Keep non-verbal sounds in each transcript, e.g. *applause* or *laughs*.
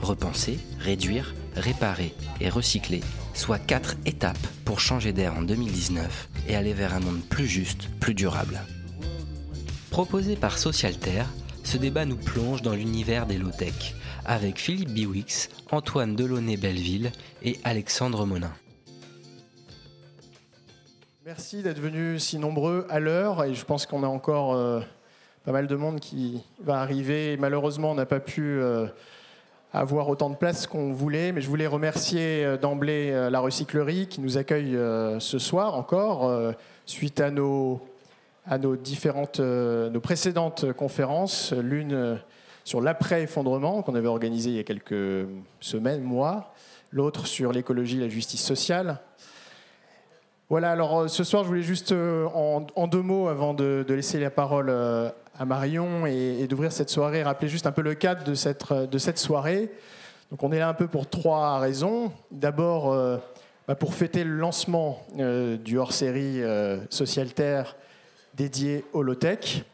repenser, réduire, réparer et recycler, soit quatre étapes pour changer d'air en 2019 et aller vers un monde plus juste, plus durable. Proposé par Socialter, ce débat nous plonge dans l'univers des low-tech avec Philippe Biwix, Antoine Delaunay-Belleville et Alexandre Monin. Merci d'être venus si nombreux à l'heure et je pense qu'on a encore euh, pas mal de monde qui va arriver. Malheureusement, on n'a pas pu euh, avoir autant de place qu'on voulait, mais je voulais remercier euh, d'emblée euh, la recyclerie qui nous accueille euh, ce soir encore, suite à nos, différentes, nos précédentes conférences, l'une sur l'après-effondrement qu'on avait organisé il y a quelques semaines, mois, l'autre sur l'écologie et la justice sociale. Voilà, alors ce soir, je voulais juste, en, deux mots, avant de, de laisser la parole à Marion et, d'ouvrir cette soirée, rappeler juste un peu le cadre de cette, de cette soirée. Donc on est là un peu pour trois raisons. D'abord, euh, bah, pour fêter le lancement euh, du hors-série euh, Social Terre dédié au low-tech,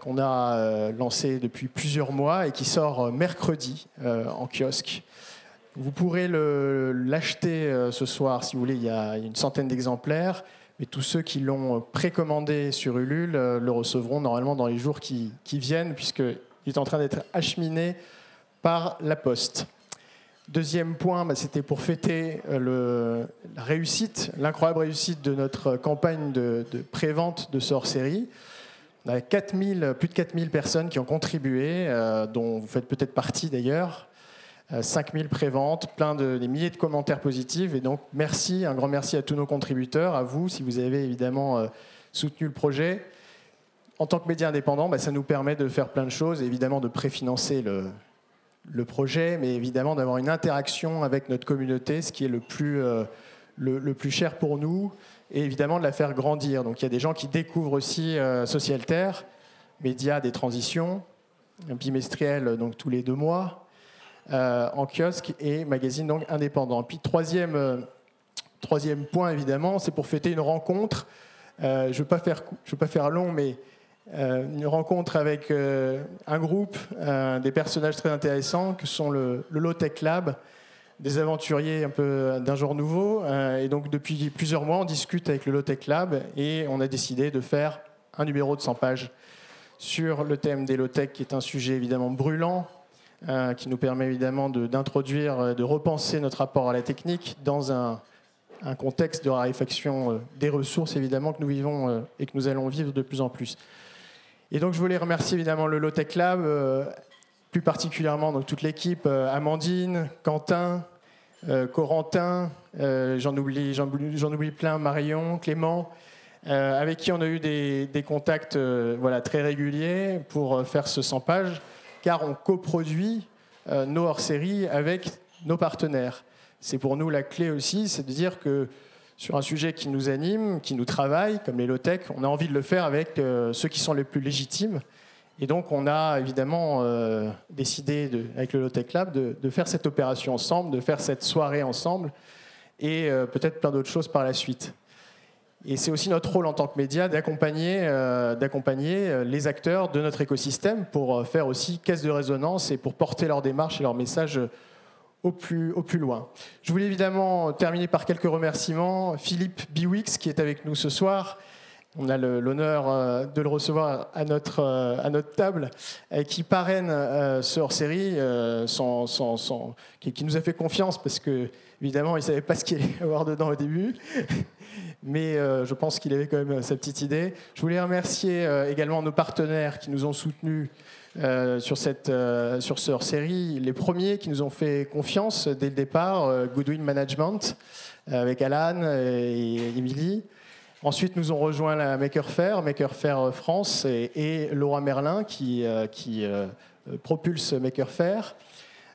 qu'on a lancé depuis plusieurs mois et qui sort mercredi en kiosque. Vous pourrez l'acheter ce soir si vous voulez, il y a une centaine d'exemplaires. Et tous ceux qui l'ont précommandé sur Ulule euh, le recevront normalement dans les jours qui, viennent, puisqu'il est en train d'être acheminé par la Poste. Deuxième point, bah, c'était pour fêter euh, la réussite, l'incroyable réussite de notre campagne de, de pré-vente de ce hors-série. On a 4000, plus de 4000 personnes qui ont contribué, euh, dont vous faites peut-être partie d'ailleurs. 5000 euh, préventes, plein de des milliers de commentaires positifs. Et donc, merci, un grand merci à tous nos contributeurs, à vous, si vous avez évidemment euh, soutenu le projet. En tant que média indépendant, bah, ça nous permet de faire plein de choses, évidemment de préfinancer le, le projet, mais évidemment d'avoir une interaction avec notre communauté, ce qui est le plus, euh, le, plus cher pour nous, et évidemment de la faire grandir. Donc il y a des gens qui découvrent aussi Socialterre, média des transitions, bimestriel donc tous les deux mois, euh, en kiosque et magazine donc indépendant. Puis troisième, euh, troisième point évidemment, c'est pour fêter une rencontre. Euh, je ne veux, pas faire, je veux pas faire long, mais une rencontre avec un groupe, des personnages très intéressants que sont le, le Low Tech Lab, des aventuriers un peu d'un genre nouveau. et donc depuis plusieurs mois, on discute avec le Low Tech Lab et on a décidé de faire un numéro de 100 pages sur le thème des low tech, qui est un sujet évidemment brûlant, euh, qui nous permet évidemment d'introduire, de, de, repenser notre rapport à la technique dans un, contexte de raréfaction euh, des ressources, évidemment, que nous vivons euh, et que nous allons vivre de plus en plus. Et donc, je voulais remercier évidemment le Lotech Lab, plus particulièrement donc, toute l'équipe, Amandine, Quentin, Corentin, j'en oublie, oublie, plein, Marion, Clément, avec qui on a eu des, des contacts voilà, très réguliers pour faire ce 100 pages car on coproduit euh, nos hors-séries avec nos partenaires. C'est pour nous la clé aussi, c'est de dire que sur un sujet qui nous anime, qui nous travaille, comme les low-tech, on a envie de le faire avec euh, ceux qui sont les plus légitimes. Et donc, on a évidemment euh, décidé, avec le Low-Tech Lab, de, faire cette opération ensemble, de faire cette soirée ensemble, et peut-être plein d'autres choses par la suite. Et c'est aussi notre rôle en tant que média d'accompagner, euh, euh, les acteurs de notre écosystème pour euh, faire aussi caisse de résonance et pour porter leur démarche et leur message au plus, loin. Je voulais évidemment terminer par quelques remerciements. Philippe Biwix, qui est avec nous ce soir, on a l'honneur de le recevoir à notre, table, qui parraine ce hors-série, qui, qui, nous a fait confiance parce que, évidemment, il ne savait pas ce qu'il allait *laughs* avoir dedans au début mais euh, je pense qu'il avait quand même euh, sa petite idée. Je voulais remercier euh, également nos partenaires qui nous ont soutenus sur, cette, sur ce hors-série, les premiers qui nous ont fait confiance dès le départ, Goodwin Management, avec Alan et Emily. Ensuite, nous ont rejoint la Maker Faire, Maker Faire France et, Laura Merlin qui, qui propulse Maker Faire.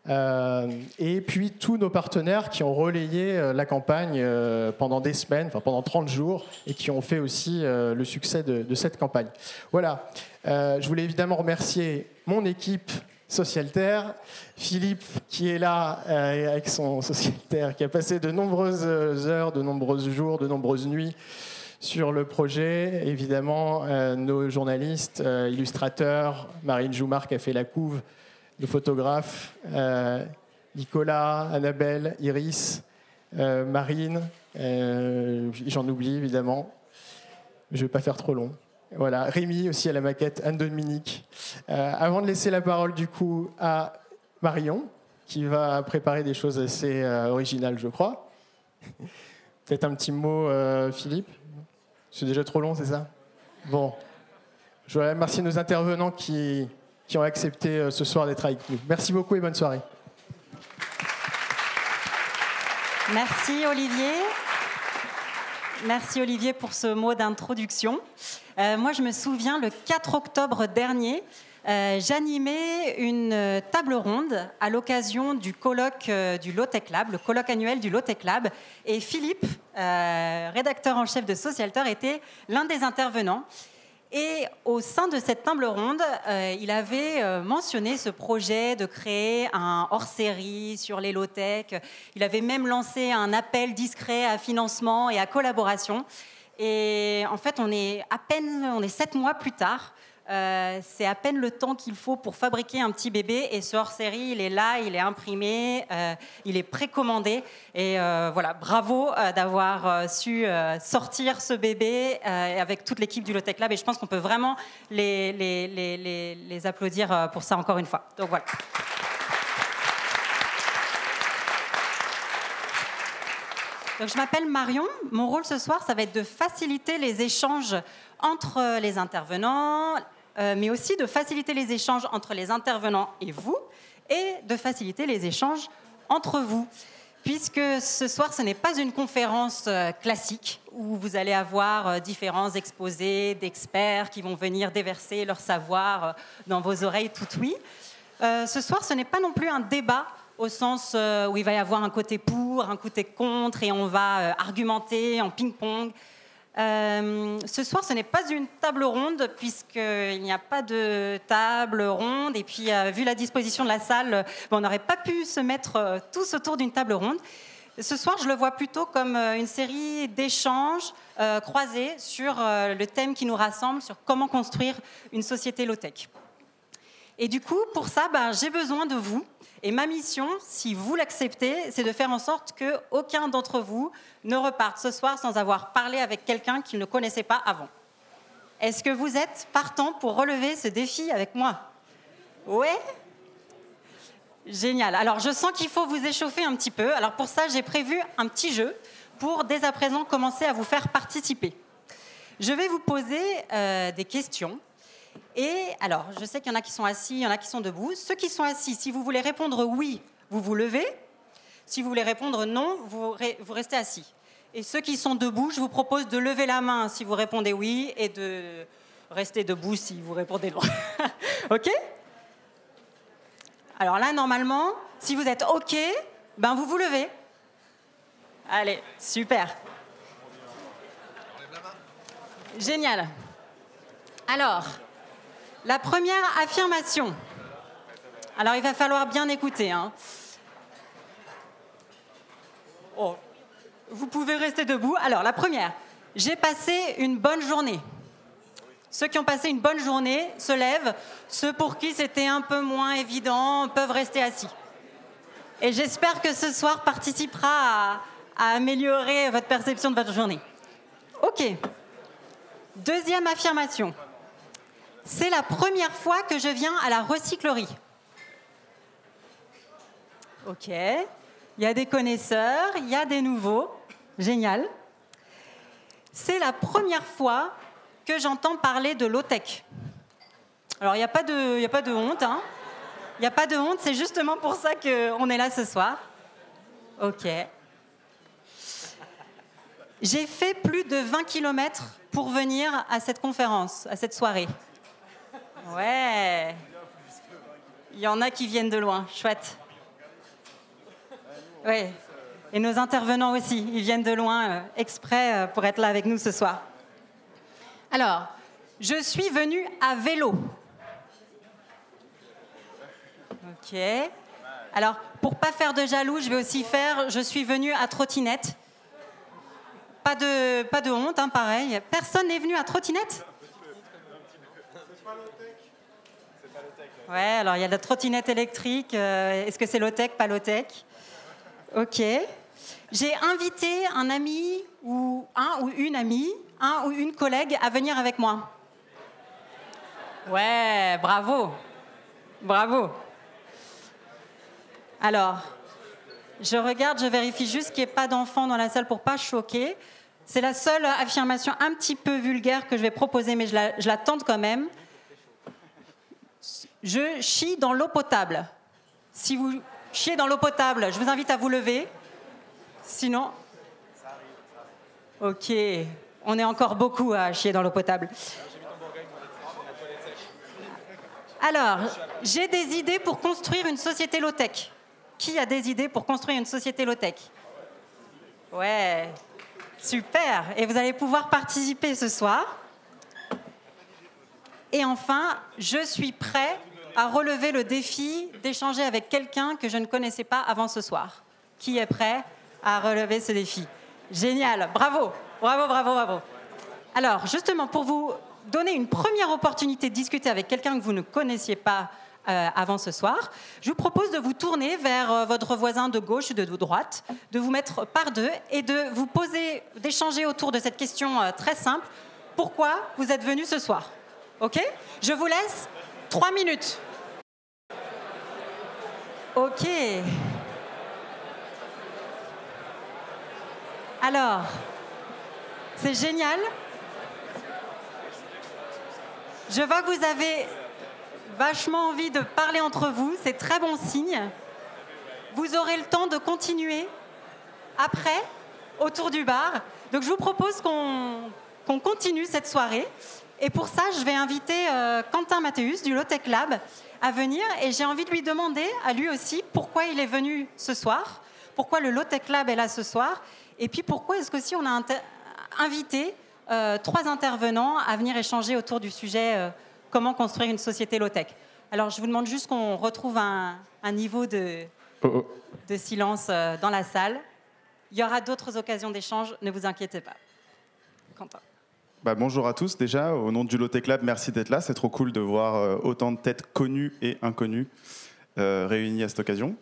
Euh, et puis tous nos partenaires qui ont relayé euh, la campagne euh, pendant des semaines, pendant 30 jours, et qui ont fait aussi le succès de, cette campagne. Voilà, je voulais évidemment remercier mon équipe Socialterre, Philippe qui est là avec son *laughs* Socialterre, qui a passé de nombreuses heures, de nombreux jours, de nombreuses nuits sur le projet. Évidemment, nos journalistes, illustrateurs, Marine Joumar qui a fait la couve, nos photographes, euh, Nicolas, Annabelle, Iris, euh, Marine, euh, j'en oublie évidemment, je ne vais pas faire trop long. Voilà, Rémi aussi à la maquette, Anne-Dominique. avant de laisser la parole du coup à Marion, qui va préparer des choses assez originales, je crois. *laughs* Peut-être un petit mot, Philippe? C'est déjà trop long, c'est ça? Bon. Je remercier nos intervenants qui, qui ont accepté euh, ce soir d'être avec nous. Merci beaucoup et bonne soirée. Merci Olivier. Merci Olivier pour ce mot d'introduction. Euh, moi, je me souviens, le 4 octobre dernier, euh, j'animais une table ronde à l'occasion du colloque du Lotec Lab, le colloque annuel du Lotec Lab. Et Philippe, rédacteur en chef de Socialter, était l'un des intervenants. Et au sein de cette table ronde, euh, il avait euh, mentionné ce projet de créer un hors-série sur les low-tech. Il avait même lancé un appel discret à financement et à collaboration. Et en fait, on est à peine, on est sept mois plus tard. Euh, c'est à peine le temps qu'il faut pour fabriquer un petit bébé. Et ce hors-série, il est là, il est imprimé, euh, il est précommandé. Et euh, voilà, bravo d'avoir su sortir ce bébé avec toute l'équipe du Lotec Lab. Et je pense qu'on peut vraiment les, les, applaudir pour ça encore une fois. Donc voilà. Donc, je m'appelle Marion. Mon rôle ce soir, ça va être de faciliter les échanges entre les intervenants, euh, mais aussi de faciliter les échanges entre les intervenants et vous, et de faciliter les échanges entre vous. Puisque ce soir, ce n'est pas une conférence euh, classique où vous allez avoir euh, différents exposés d'experts qui vont venir déverser leur savoir dans vos oreilles tout oui. ce soir, ce n'est pas non plus un débat au sens où il va y avoir un côté pour, un côté contre, et on va argumenter en ping-pong. Euh, ce soir, ce n'est pas une table ronde, puisqu'il n'y a pas de table ronde. Et puis, euh, vu la disposition de la salle, on n'aurait pas pu se mettre euh, tous autour d'une table ronde. Ce soir, je le vois plutôt comme une série d'échanges croisés sur le thème qui nous rassemble, sur comment construire une société low-tech. Et du coup, pour ça, ben, j'ai besoin de vous. Et ma mission, si vous l'acceptez, c'est de faire en sorte qu'aucun d'entre vous ne reparte ce soir sans avoir parlé avec quelqu'un qu'il ne connaissait pas avant. Est-ce que vous êtes partant pour relever ce défi avec moi? Oui Génial. Alors je sens qu'il faut vous échauffer un petit peu. Alors pour ça, j'ai prévu un petit jeu pour dès à présent commencer à vous faire participer. Je vais vous poser euh, des questions et alors, je sais qu'il y en a qui sont assis, il y en a qui sont debout. Ceux qui sont assis, si vous voulez répondre oui, vous vous levez. Si vous voulez répondre non, vous, restez assis. Et ceux qui sont debout, je vous propose de lever la main si vous répondez oui et de rester debout si vous répondez non. *laughs* OK? Alors là, normalement, si vous êtes OK, ben vous vous levez. Allez, super. Génial. Alors, la première affirmation. Alors il va falloir bien écouter. Hein. Oh. Vous pouvez rester debout. Alors la première. J'ai passé une bonne journée. Ceux qui ont passé une bonne journée se lèvent. Ceux pour qui c'était un peu moins évident peuvent rester assis. Et j'espère que ce soir participera à, à améliorer votre perception de votre journée. Ok. Deuxième affirmation. C'est la première fois que je viens à la recyclerie. Ok. Il y a des connaisseurs, il y a des nouveaux. Génial. C'est la première fois que j'entends parler de low-tech. Alors, il n'y a, pas de, a pas de honte. Hein. Il n'y a pas de honte, c'est justement pour ça qu'on est là ce soir. Ok. J'ai fait plus de 20 km pour venir à cette conférence, à cette soirée. Ouais. Il y en a qui viennent de loin. Chouette. Oui. Et nos intervenants aussi, ils viennent de loin euh, exprès euh, pour être là avec nous ce soir. Alors, je suis venue à vélo. Ok. Alors, pour pas faire de jaloux, je vais aussi faire je suis venue à trottinette. Pas de, pas de honte, hein, pareil. Personne n'est venu à trottinette? Ouais, alors il y a la trottinette électrique. euh, Est-ce que c'est low-tech, pas low-tech? Ok. J'ai invité un ami ou un ou une amie, un ou une collègue à venir avec moi. Ouais, bravo. Bravo. Alors, je regarde, je vérifie juste qu'il n'y ait pas d'enfants dans la salle pour pas choquer. C'est la seule affirmation un petit peu vulgaire que je vais proposer, mais je la, je la tente quand même. Je chie dans l'eau potable. Si vous chiez dans l'eau potable, je vous invite à vous lever. Sinon. Ok, on est encore beaucoup à chier dans l'eau potable. Alors, j'ai des idées pour construire une société low-tech. Qui a des idées pour construire une société low-tech? Ouais, super. Et vous allez pouvoir participer ce soir. Et enfin, je suis prêt à relever le défi d'échanger avec quelqu'un que je ne connaissais pas avant ce soir. Qui est prêt à relever ce défi? Génial, bravo, bravo, bravo, bravo. Alors, justement, pour vous donner une première opportunité de discuter avec quelqu'un que vous ne connaissiez pas euh, avant ce soir, je vous propose de vous tourner vers euh, votre voisin de gauche ou de droite, de vous mettre par deux et de vous poser, d'échanger autour de cette question euh, très simple. Pourquoi vous êtes venu ce soir? Ok? Je vous laisse trois minutes. Ok. Alors, c'est génial. Je vois que vous avez vachement envie de parler entre vous, c'est très bon signe. Vous aurez le temps de continuer après, autour du bar. Donc je vous propose qu'on continue cette soirée. Et pour ça, je vais inviter euh, Quentin Mathéus du Lotech Lab à venir. Et j'ai envie de lui demander, à lui aussi, pourquoi il est venu ce soir, pourquoi le Lotech Lab est là ce soir, et puis pourquoi est-ce qu'aussi on a invité euh, trois intervenants à venir échanger autour du sujet euh, comment construire une société low-tech. Alors je vous demande juste qu'on retrouve un, un niveau de, Oh, oh. de silence euh, dans la salle. Il y aura d'autres occasions d'échange, ne vous inquiétez pas. Quentin. Bah, bonjour à tous déjà, au nom du Lotech Lab, merci d'être là. C'est trop cool de voir euh, autant de têtes connues et inconnues euh, réunies à cette occasion.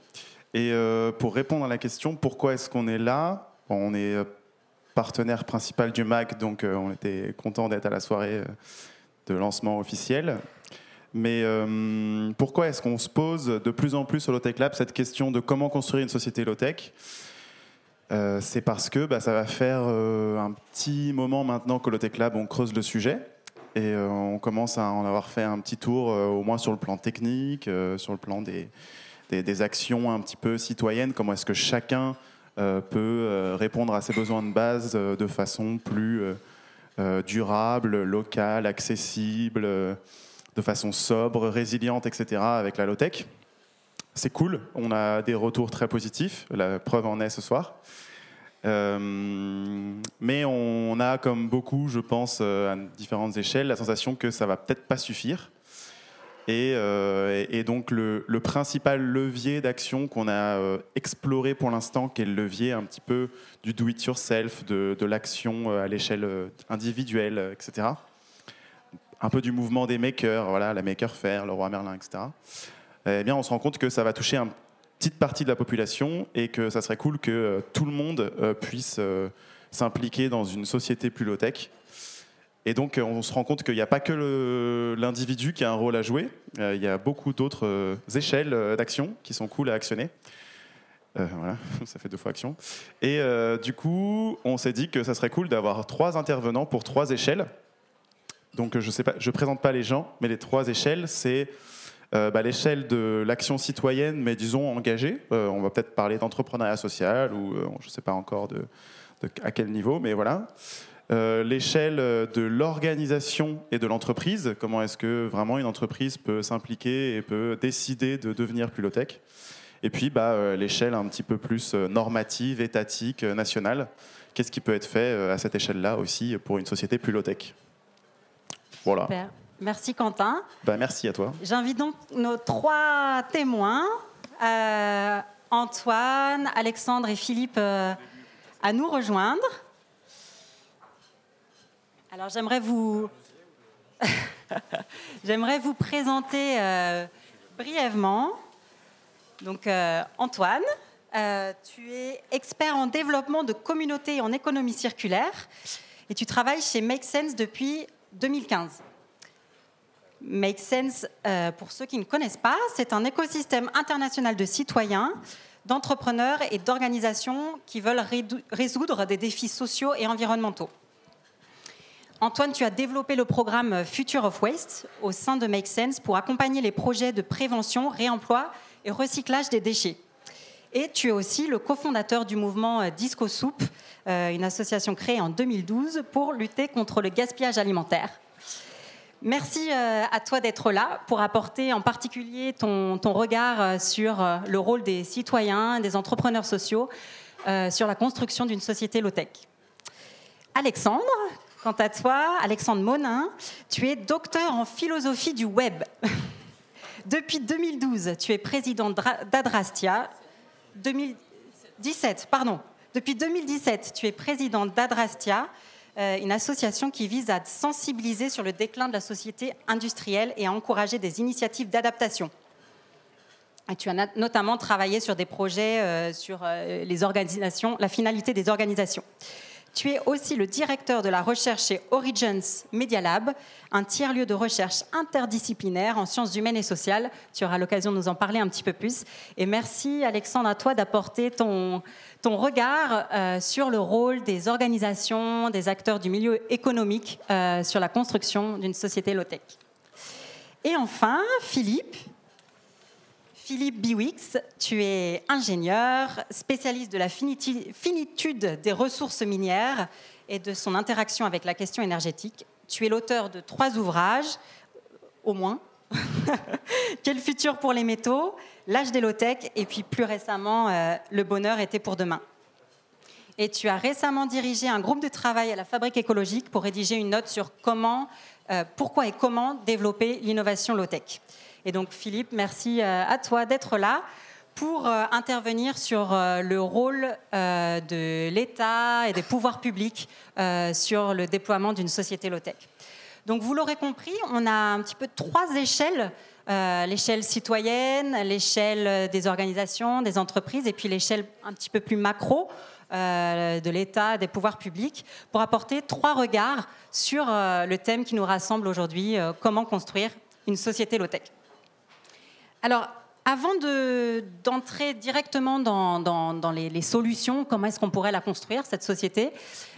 Et euh, pour répondre à la question, pourquoi est-ce qu'on est là? On est partenaire principal du MAC, donc on était content d'être à la soirée de lancement officiel. Mais pourquoi est-ce qu'on se pose de plus en plus au Lotech Lab cette question de comment construire une société low-tech Euh, c'est parce que bah, ça va faire euh, un petit moment maintenant qu'au Lotech Lab, on creuse le sujet. Et euh, on commence à en avoir fait un petit tour, au moins sur le plan technique, sur le plan des, des, actions un petit peu citoyennes. Comment est-ce que chacun peut répondre à ses besoins de base de façon plus durable, locale, accessible, de façon sobre, résiliente, etc. avec la low-tech. C'est cool, on a des retours très positifs, la preuve en est ce soir. Euh, mais on a, comme beaucoup, je pense, euh, à différentes échelles, la sensation que ça va peut-être pas suffire. Et, euh, donc le, principal levier d'action qu'on a exploré pour l'instant, qui est le levier un petit peu du do-it-yourself, de, de l'action à l'échelle individuelle, etc. Un peu du mouvement des makers, voilà, la Maker Faire, le Roi Merlin, etc. Eh bien, on se rend compte que ça va toucher une petite partie de la population et que ça serait cool que euh, tout le monde euh, puisse euh, s'impliquer dans une société plus low-tech. Et donc, on se rend compte qu'il n'y a pas que l'individu qui a un rôle à jouer, il y a beaucoup d'autres échelles d'action qui sont cool à actionner. Voilà, *laughs* ça fait deux fois action. Et du coup, on s'est dit que ça serait cool d'avoir trois intervenants pour trois échelles. Donc, je ne présente pas les gens, mais les trois échelles, c'est euh, bah, l'échelle de l'action citoyenne, mais disons engagée. Euh, on va peut-être parler d'entrepreneuriat social ou euh, je ne sais pas encore à quel niveau, mais voilà. L'échelle de l'organisation et de l'entreprise. Comment est-ce que vraiment une entreprise peut s'impliquer et peut décider de devenir plus low-tech Et puis bah, l'échelle un petit peu plus normative, étatique, nationale. Qu'est-ce qui peut être fait à cette échelle-là aussi pour une société plus low-tech Voilà. Super. Merci Quentin. Bah, merci à toi. J'invite donc nos trois témoins, Antoine, Alexandre et Philippe, à nous rejoindre. Alors j'aimerais vous, *laughs* j'aimerais vous présenter euh, brièvement. Donc euh, Antoine, euh, tu es expert en développement de communautés et en économie circulaire et tu travailles chez Make Sense depuis 2015. Make Sense, pour ceux qui ne connaissent pas, c'est un écosystème international de citoyens, d'entrepreneurs et d'organisations qui veulent résoudre des défis sociaux et environnementaux. Antoine, tu as développé le programme Future of Waste au sein de Make Sense pour accompagner les projets de prévention, réemploi et recyclage des déchets. Et tu es aussi le cofondateur du mouvement Disco Soup, euh, une association créée en 2012 pour lutter contre le gaspillage alimentaire. Merci euh, à toi d'être là pour apporter en particulier ton, regard euh, sur le rôle des citoyens, des entrepreneurs sociaux sur la construction d'une société low-tech. Alexandre, Quant à toi, Alexandre Monin, tu es docteur en philosophie du web. *laughs* Depuis 2012, tu es président d'Adrastia. 2017, pardon. Depuis 2017, tu es président d'Adrastia, euh, une association qui vise à sensibiliser sur le déclin de la société industrielle et à encourager des initiatives d'adaptation. tu as notamment travaillé sur des projets euh, sur euh, les organisations, la finalité des organisations. Tu es aussi le directeur de la recherche chez Origins Media Lab, un tiers-lieu de recherche interdisciplinaire en sciences humaines et sociales. Tu auras l'occasion de nous en parler un petit peu plus. Et merci Alexandre à toi d'apporter ton, ton regard euh, sur le rôle des organisations, des acteurs du milieu économique euh, sur la construction d'une société low-tech. Et enfin, Philippe, Philippe Biwix, tu es ingénieur, spécialiste de la finitude des ressources minières et de son interaction avec la question énergétique. Tu es l'auteur de trois ouvrages, au moins. *laughs* Quel futur pour les métaux, L'âge des low-tech et puis plus récemment, euh, Le bonheur était pour demain. Et tu as récemment dirigé un groupe de travail à la Fabrique écologique pour rédiger une note sur comment, euh, pourquoi et comment développer l'innovation low-tech. Et donc Philippe, merci euh, à toi d'être là pour euh, intervenir sur euh, le rôle de l'État et des pouvoirs publics sur le déploiement d'une société low-tech. Donc vous l'aurez compris, on a un petit peu trois échelles. l'échelle citoyenne, l'échelle des organisations, des entreprises, et puis l'échelle un petit peu plus macro de l'État, des pouvoirs publics, pour apporter trois regards sur le thème qui nous rassemble aujourd'hui, comment construire une société low-tech. Alors, avant d'entrer directement dans, les, solutions, comment est-ce qu'on pourrait la construire, cette société,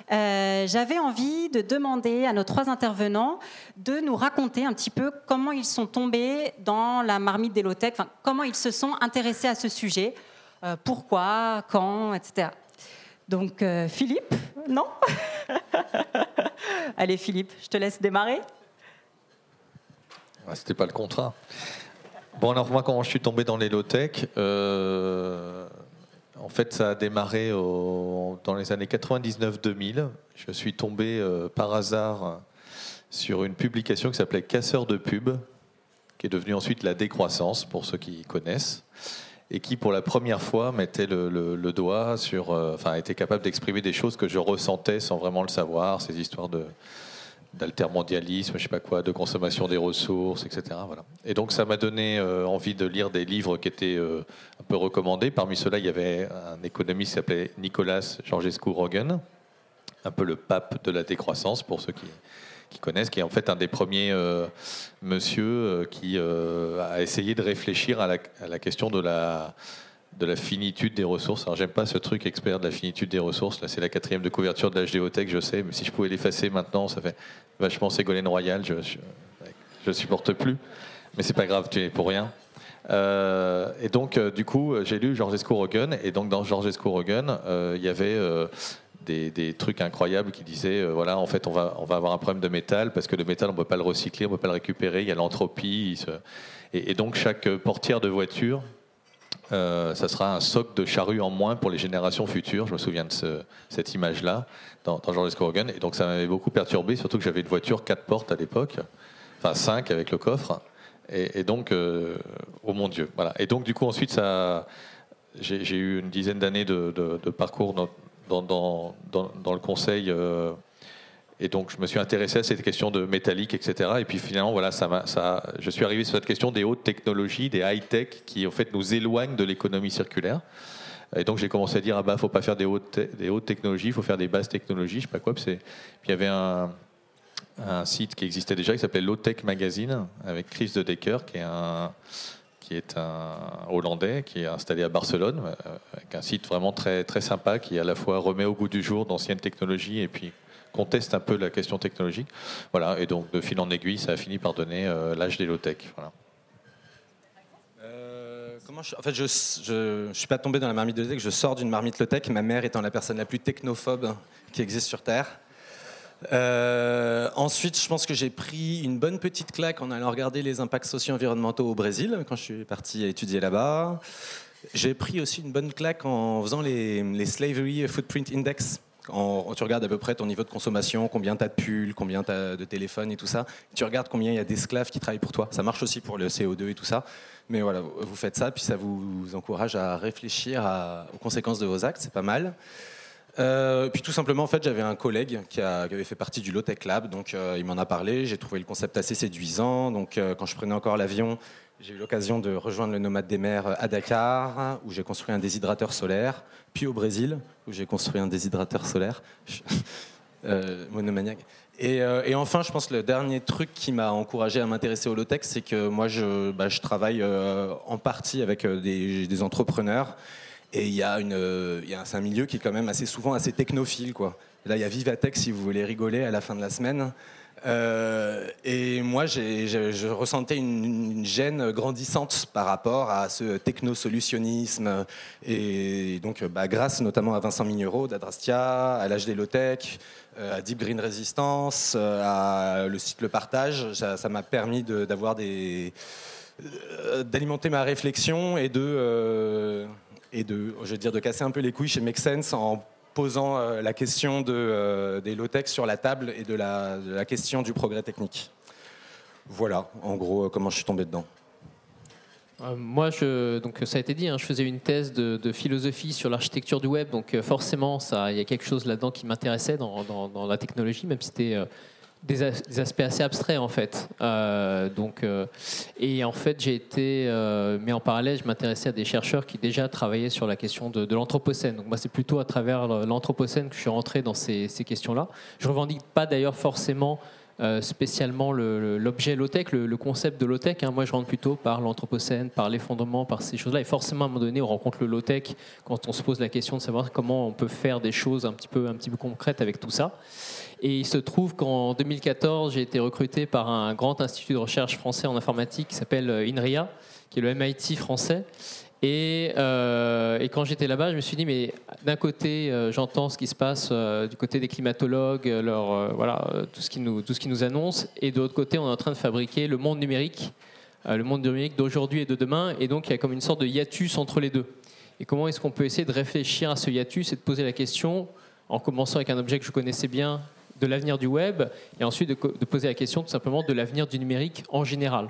euh, j'avais envie de demander à nos trois intervenants de nous raconter un petit peu comment ils sont tombés dans la marmite des low-tech, comment ils se sont intéressés à ce sujet, euh, pourquoi, quand, etc. Donc, euh, Philippe, non *laughs* Allez, Philippe, je te laisse démarrer. Ah, c'était pas le contrat. Bon, alors moi, quand je suis tombé dans les low-tech, euh, en fait, ça a démarré dans les années 99-2000. Je suis tombé euh, par hasard sur une publication qui s'appelait Casseur de pub, qui est devenue ensuite la décroissance, pour ceux qui connaissent, et qui, pour la première fois, mettait le, doigt sur. Euh, enfin, était capable d'exprimer des choses que je ressentais sans vraiment le savoir, ces histoires de d'altermondialisme, je sais pas quoi, de consommation des ressources, etc. Voilà. Et donc ça m'a donné euh, envie de lire des livres qui étaient euh, un peu recommandés. Parmi ceux-là, il y avait un économiste qui s'appelait Nicolas Georgescu Rogan, un peu le pape de la décroissance pour ceux qui, connaissent, qui est en fait un des premiers euh, monsieur qui a essayé de réfléchir à la question de la de la finitude des ressources. Alors j'aime pas ce truc expert de la finitude des ressources. Là, c'est la quatrième de couverture de la géothèque, je sais, mais si je pouvais l'effacer maintenant, ça fait vachement Ségolène Royal. Je, je, supporte plus, mais c'est pas grave, tu es pour rien. Euh, et donc, euh, du coup, j'ai lu Georges Rogan, et donc dans Georges Rogan, euh, il y avait des, trucs incroyables qui disaient, voilà, en fait, on va, on va avoir un problème de métal parce que le métal, on ne peut pas le recycler, on ne peut pas le récupérer, il y a l'entropie. Et, donc, chaque portière de voiture euh, ça sera un soc de charrue en moins pour les générations futures. Je me souviens de cette image-là dans, dans Georges Corrigan. Et donc ça m'avait beaucoup perturbé, surtout que j'avais une voiture 4 portes à l'époque, enfin 5 avec le coffre. Et, donc, euh, oh mon Dieu, voilà. Et donc du coup ensuite, ça, j'ai eu une dizaine d'années de, parcours dans, le conseil. Euh, et donc, je me suis intéressé à cette question de métallique, etc. Et puis finalement, voilà, ça, ça je suis arrivé sur cette question des hautes technologies, des high-tech, qui en fait nous éloignent de l'économie circulaire. Et donc, j'ai commencé à dire, ah bah, faut pas faire des hautes, technologies, il faut faire des basses technologies, je sais pas quoi. Puis, il y avait un, un, site qui existait déjà, qui s'appelait Low Tech Magazine, avec Chris de Decker, qui est un, qui est un Hollandais qui est installé à Barcelone, euh, avec un site vraiment très, très sympa qui à la fois remet au goût du jour d'anciennes technologies et puis conteste un peu la question technologique. Voilà, et donc de fil en aiguille, ça a fini par donner euh, l'âge des low-tech. Euh, je, en fait, je ne suis pas tombé dans la marmite low-tech, je sors d'une marmite low-tech, ma mère étant la personne la plus technophobe qui existe sur Terre. Euh, ensuite, je pense que j'ai pris une bonne petite claque en allant regarder les impacts socio-environnementaux au Brésil, quand je suis parti étudier là-bas. J'ai pris aussi une bonne claque en faisant les Slavery Footprint Index, tu regardes à peu près ton niveau de consommation, combien tu as de pulls, combien tu as de téléphones et tout ça. Tu regardes combien il y a d'esclaves qui travaillent pour toi. Ça marche aussi pour le CO2 et tout ça. Mais voilà, vous faites ça, puis ça vous encourage à réfléchir aux conséquences de vos actes. C'est pas mal. Euh, puis tout simplement, en fait, j'avais un collègue qui, avait fait partie du Low Tech Lab, donc euh, il m'en a parlé. J'ai trouvé le concept assez séduisant. Donc, euh, quand je prenais encore l'avion, j'ai eu l'occasion de rejoindre le Nomade des mers à Dakar, où j'ai construit un déshydrateur solaire, puis au Brésil, où j'ai construit un déshydrateur solaire, *laughs* euh, monomaniaque. Et, euh, et, enfin, je pense que le dernier truc qui m'a encouragé à m'intéresser au low-tech, c'est que moi, je, bah, travaille euh, en partie avec des, entrepreneurs. Et il y a, a un milieu qui est quand même assez souvent assez technophile. Là, il y a Vivatech, si vous voulez rigoler, à la fin de la semaine. Euh, et moi, je ressentais une, gêne grandissante par rapport à ce techno-solutionnisme. Et donc, bah, grâce notamment à Vincent Mignereau d'Adrastia, à l'âge des low-tech, euh, à Deep Green Resistance, euh, à le site Le Partage, ça m'a permis d'avoir des d'alimenter ma réflexion et de et de je veux dire de casser un peu les couilles chez Make Sense en posant euh, la question euh, des low-tech sur la table et de la, question du progrès technique. Voilà, en gros, euh, comment je suis tombé dedans. moi, je, donc, ça a été dit, hein, je faisais une thèse de, philosophie sur l'architecture du web, donc forcément, il y a quelque chose là-dedans qui m'intéressait dans, dans, la technologie, même si c'était des, aspects assez abstraits en fait. Euh, donc, euh, et en fait, j'ai été, euh, mais en parallèle, je m'intéressais à des chercheurs qui déjà travaillaient sur la question de, l'anthropocène. Donc moi, c'est plutôt à travers l'anthropocène que je suis rentré dans ces, questions-là. Je revendique pas d'ailleurs forcément spécialement l'objet low-tech, le, concept de low-tech. Hein. Moi, je rentre plutôt par l'anthropocène, par l'effondrement, par ces choses-là. Et forcément, à un moment donné, on rencontre le low-tech quand on se pose la question de savoir comment on peut faire des choses un petit peu, un petit peu concrètes avec tout ça. Et il se trouve qu'en 2014, j'ai été recruté par un grand institut de recherche français en informatique qui s'appelle euh, INRIA, qui est le MIT français. Et, euh, et, quand j'étais là-bas, je me suis dit, mais d'un côté, euh, j'entends ce qui se passe du côté des climatologues, leur, voilà, tout, ce qui nous, tout nous annonce, et de l'autre côté, on est en train de fabriquer le monde numérique, le monde numérique d'aujourd'hui et de demain, et donc il y a comme une sorte de hiatus entre les deux. Et comment est-ce qu'on peut essayer de réfléchir à ce hiatus et de poser la question, en commençant avec un objet que je connaissais bien, de l'avenir du web et ensuite de, poser la question tout simplement de l'avenir du numérique en général.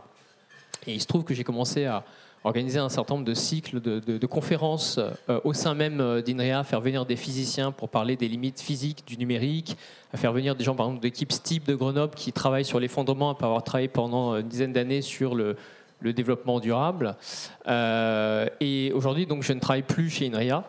Et il se trouve que j'ai commencé à organiser un certain nombre de cycles de, conférences euh, au sein même euh, d'INREA, faire venir des physiciens pour parler des limites physiques du numérique, faire venir des gens par exemple d'équipes type de Grenoble qui travaillent sur l'effondrement après avoir travaillé pendant une dizaine d'années sur le, développement durable. Euh, et aujourd'hui, donc, je ne travaille plus chez INRIA.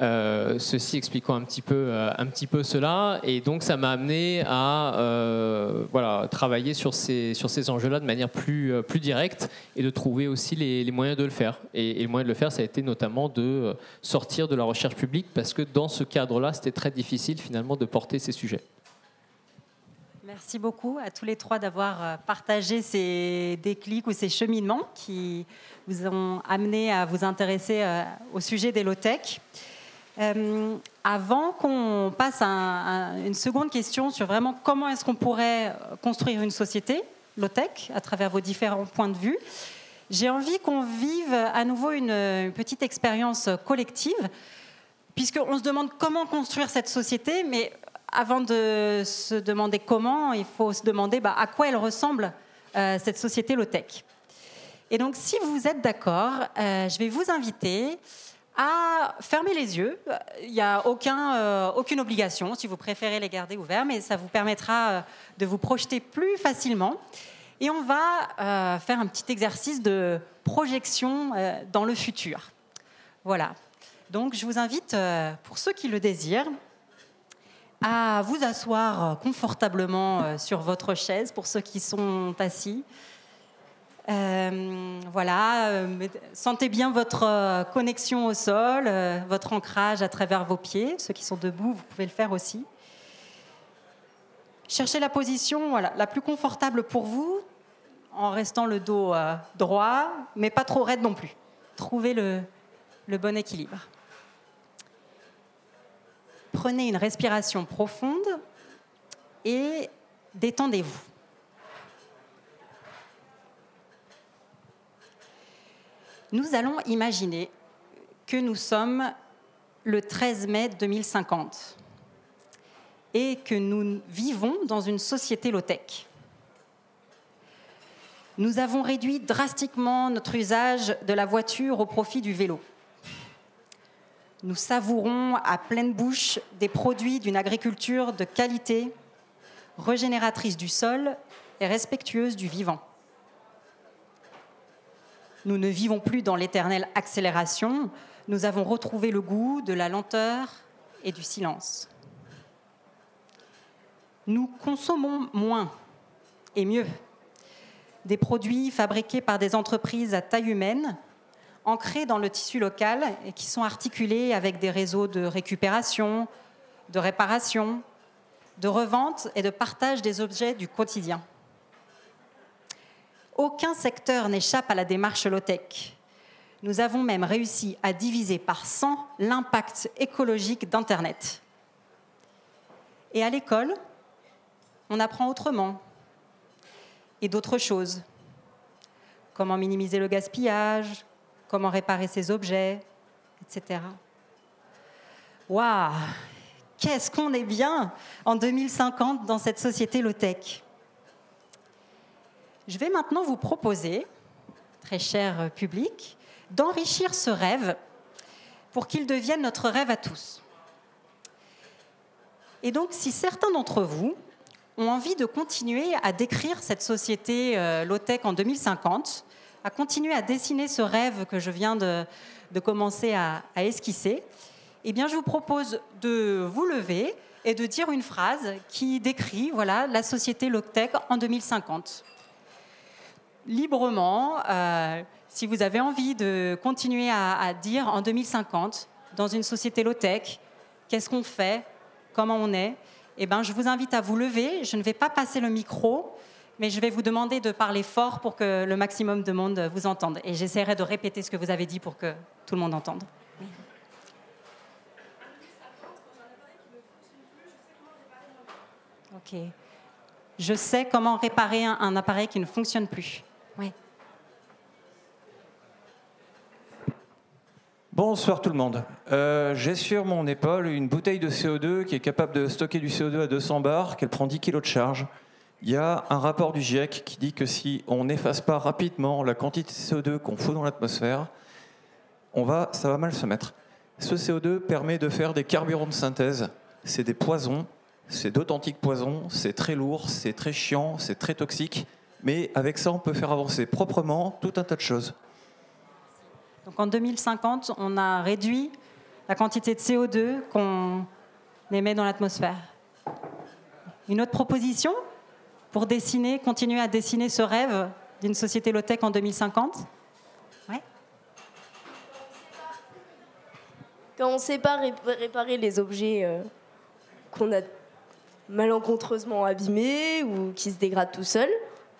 Euh, ceci expliquant un petit peu, euh, un petit peu cela, et donc ça m'a amené à euh, voilà, travailler sur ces, sur ces enjeux-là de manière plus, plus directe et de trouver aussi les, moyens de le faire. Et, et, le moyen de le faire, ça a été notamment de sortir de la recherche publique, parce que dans ce cadre-là, c'était très difficile finalement de porter ces sujets. Merci beaucoup à tous les trois d'avoir partagé ces déclics ou ces cheminements qui vous ont amené à vous intéresser au sujet des low-tech. Euh, avant qu'on passe à, une seconde question sur vraiment comment est-ce qu'on pourrait construire une société low-tech à travers vos différents points de vue, J'ai envie qu'on vive à nouveau une, petite expérience collective, puisqu'on se demande comment construire cette société, mais avant de se demander comment, il faut se demander bah, à quoi elle ressemble, euh, cette société low-tech. Et donc, si vous êtes d'accord, euh, je vais vous inviter à fermer les yeux. Il n'y a euh, aucune obligation, si vous préférez les garder ouverts, mais ça vous permettra euh, de vous projeter plus facilement. Et on va euh, faire un petit exercice de projection dans le futur. Voilà. Donc, je vous invite, pour ceux qui le désirent, à vous asseoir confortablement sur votre chaise, pour ceux qui sont assis. Euh, voilà, euh, sentez bien votre euh, connexion au sol, votre ancrage à travers vos pieds. Ceux qui sont debout, vous pouvez le faire aussi. Cherchez la position la plus confortable pour vous, en restant le dos droit, mais pas trop raide non plus. Trouvez le bon équilibre. Prenez une respiration profonde et détendez-vous. Nous allons imaginer que nous sommes le 13 mai 2050 et que nous vivons dans une société low-tech. Nous avons réduit drastiquement notre usage de la voiture au profit du vélo. Nous savourons à pleine bouche des produits d'une agriculture de qualité, régénératrice du sol et respectueuse du vivant. Nous ne vivons plus dans l'éternelle accélération, nous avons retrouvé le goût de la lenteur et du silence. Nous consommons moins et mieux des produits fabriqués par des entreprises à taille humaine, ancrés dans le tissu local et qui sont articulés avec des réseaux de récupération, de réparation, de revente et de partage des objets du quotidien. Aucun secteur n'échappe à la démarche low-tech. Nous avons même réussi à diviser par 100 l'impact écologique d'Internet. Et à l'école, on apprend autrement et d'autres choses. Comment minimiser le gaspillage, comment réparer ses objets, etc. Waouh Qu'est-ce qu'on est bien en 2050 dans cette société low-tech? Je vais maintenant vous proposer, très cher public, d'enrichir ce rêve pour qu'il devienne notre rêve à tous. Et donc, si certains d'entre vous ont envie de continuer à décrire cette société euh, low-tech en 2050, à continuer à dessiner ce rêve que je viens de, commencer à, à esquisser, eh bien, je vous propose de vous lever et de dire une phrase qui décrit voilà, la société low-tech en 2050. Librement, euh, si vous avez envie de continuer à, dire en 2050, dans une société low-tech, qu'est-ce qu'on fait, comment on est, eh ben, je vous invite à vous lever. Je ne vais pas passer le micro, mais je vais vous demander de parler fort pour que le maximum de monde vous entende. Et j'essaierai de répéter ce que vous avez dit pour que tout le monde entende. Ok. Je sais comment réparer un appareil qui ne fonctionne plus. Bonsoir tout le monde. Euh, J'ai sur mon épaule une bouteille de CO2 qui est capable de stocker du CO2 à 200 bars, qu'elle prend 10 kg de charge. Il y a un rapport du GIEC qui dit que si on n'efface pas rapidement la quantité de CO2 qu'on fout dans l'atmosphère, va, ça va mal se mettre. Ce CO2 permet de faire des carburants de synthèse. C'est des poisons, c'est d'authentiques poisons, c'est très lourd, c'est très chiant, c'est très toxique. Mais avec ça, on peut faire avancer proprement tout un tas de choses. Donc en 2050, on a réduit la quantité de CO2 qu'on émet dans l'atmosphère. Une autre proposition pour dessiner, continuer à dessiner ce rêve d'une société low-tech en 2050 Ouais. Quand on ne sait pas ré- réparer les objets euh, qu'on a malencontreusement abîmés ou qui se dégradent tout seuls,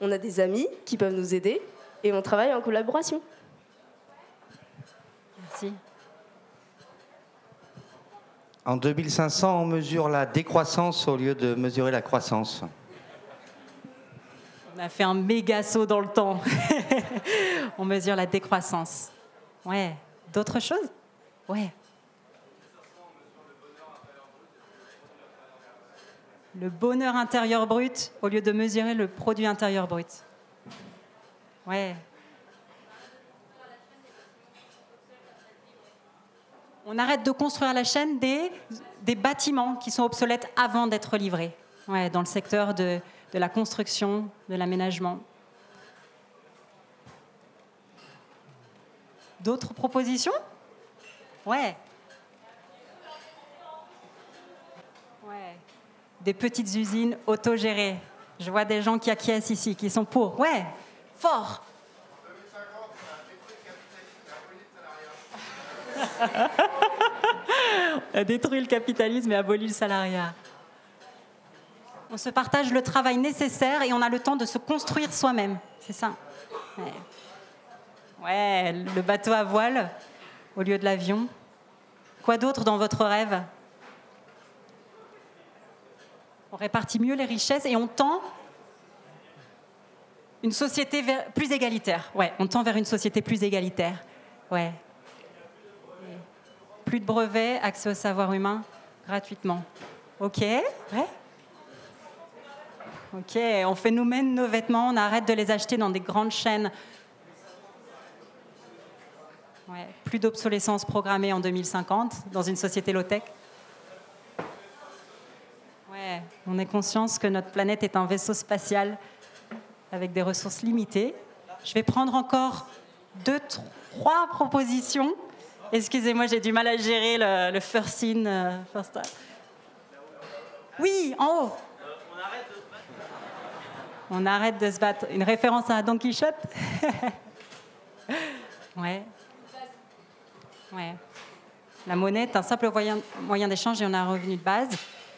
on a des amis qui peuvent nous aider et on travaille en collaboration. Merci. En 2500, on mesure la décroissance au lieu de mesurer la croissance. On a fait un méga saut dans le temps. *laughs* On mesure la décroissance. Ouais. D'autres choses? Ouais. Le bonheur intérieur brut au lieu de mesurer le produit intérieur brut. Ouais. On arrête de construire la chaîne des, des bâtiments qui sont obsolètes avant d'être livrés. Ouais, dans le secteur de, de la construction, de l'aménagement. D'autres propositions? Ouais. Des petites usines autogérées. Je vois des gens qui acquiescent ici, qui sont pour. Ouais, fort. *laughs* On a détruit le capitalisme et aboli le salariat. On se partage le travail nécessaire et on a le temps de se construire soi-même. C'est ça. Ouais. ouais, le bateau à voile au lieu de l'avion. Quoi d'autre dans votre rêve? On répartit mieux les richesses et on tend une société vers- plus égalitaire. On tend vers une société plus égalitaire. Plus de brevets, accès au savoir humain gratuitement. Ok, on fait nous-mêmes nos vêtements, on arrête de les acheter dans des grandes chaînes. Plus d'obsolescence programmée en 2050 dans une société low-tech. On est conscience que notre planète est un vaisseau spatial avec des ressources limitées. Je vais prendre encore deux, trois propositions. Excusez-moi, j'ai du mal à gérer le, le first in, euh. Oui, en haut. On arrête de se battre. Une référence à Don Quichotte *laughs* Ouais. Ouais. La monnaie est un simple moyen d'échange et on a un revenu de base.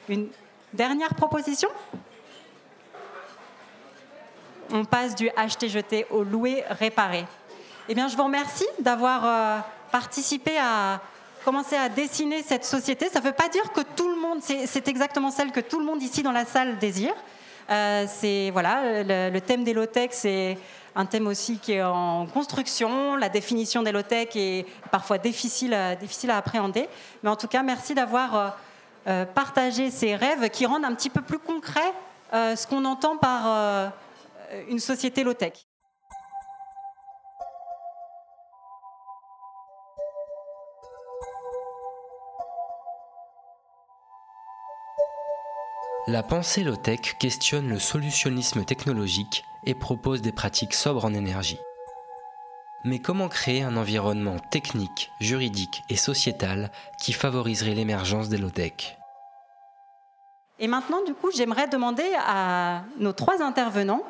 Une dernière proposition? On passe du acheter-jeter au louer-réparer. Eh bien, je vous remercie d'avoir euh, participé à commencer à dessiner cette société. Ça ne veut pas dire que tout le monde, c'est exactement celle que tout le monde ici dans la salle désire. Euh, c'est voilà, le, thème des low-tech, c'est un thème aussi qui est en construction. La définition des low-tech est parfois difficile, difficile à appréhender. Mais en tout cas, merci d'avoir euh, partagé ces rêves qui rendent un petit peu plus concret euh, ce qu'on entend par euh, une société low-tech. La pensée low-tech questionne le solutionnisme technologique et propose des pratiques sobres en énergie. Mais comment créer un environnement technique, juridique et sociétal qui favoriserait l'émergence des low-tech Et maintenant, du coup, j'aimerais demander à nos trois intervenants,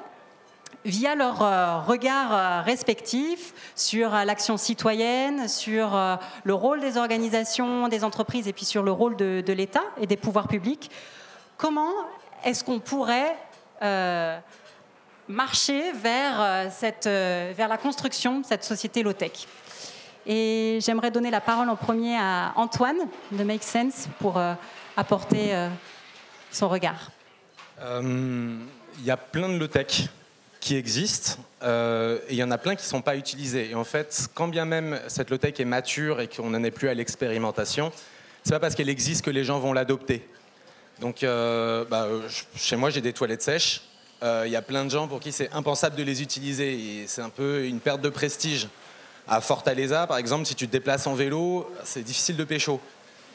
via leur euh, regard euh, respectif sur euh, l'action citoyenne, sur le rôle des organisations, des entreprises et puis sur le rôle de, l'État et des pouvoirs publics, comment est-ce qu'on pourrait marcher vers, euh, cette, euh, vers la construction de cette société low-tech Et j'aimerais donner la parole en premier à Antoine de Make Sense pour euh, apporter son regard. Il y a plein de low-tech qui existent et il y en a plein qui ne sont pas utilisés. Et en fait, quand bien même cette low-tech est mature et qu'on n'en est plus à l'expérimentation, c'est pas parce qu'elle existe que les gens vont l'adopter. Donc, bah, ch- chez moi, j'ai des toilettes sèches. Euh, Il y a plein de gens pour qui c'est impensable de les utiliser c'est un peu une perte de prestige. À Fortaleza, par exemple, si tu te déplaces en vélo, c'est difficile de pécho.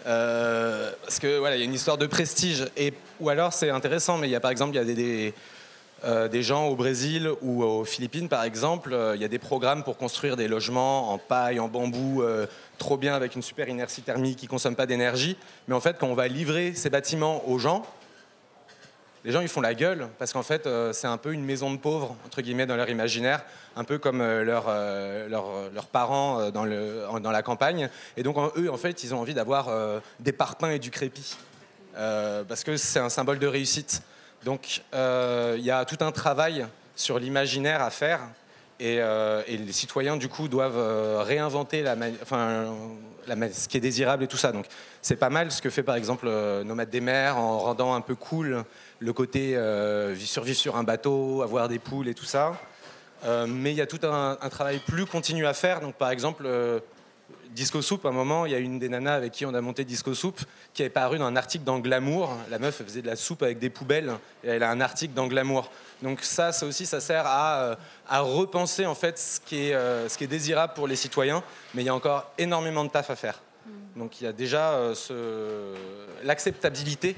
Euh, parce que voilà, il y a une histoire de prestige. Et, ou alors, c'est intéressant, mais il y a par exemple, il y a des, des, euh, gens au Brésil ou aux Philippines, par exemple, euh, il y a des programmes pour construire des logements en paille, en bambou, euh, trop bien avec une super inertie thermique qui consomme pas d'énergie. Mais en fait, quand on va livrer ces bâtiments aux gens, les gens ils font la gueule parce qu'en fait euh, c'est un peu une maison de pauvres entre guillemets dans leur imaginaire, un peu comme euh, leurs euh, leurs- leurs parents euh, dans, le, dans la campagne. Et donc eux en fait ils ont envie d'avoir euh, des parpaings et du crépi Euh, parce que c'est un symbole de réussite. Donc euh, il y a tout un travail sur l'imaginaire à faire. Et, euh, et les citoyens, du coup, doivent euh, réinventer la, enfin, la ce qui est désirable et tout ça. Donc, c'est pas mal ce que fait par exemple euh, Nomade des mers en rendant un peu cool le côté euh, survivre sur un bateau, avoir des poules et tout ça. Euh, mais il y a tout un, un travail plus continu à faire. Donc par exemple, euh, Disco Soup, à un moment, il y a une des nanas avec qui on a monté Disco Soup qui est paru dans un article dans Glamour. La meuf faisait de la soupe avec des poubelles et elle a un article dans Glamour. Donc ça, ça aussi, ça sert à, euh, à repenser en fait ce qui, est, ce qui est désirable pour les citoyens. Mais il y a encore énormément de taf à faire. Donc il y a déjà ce- l'acceptabilité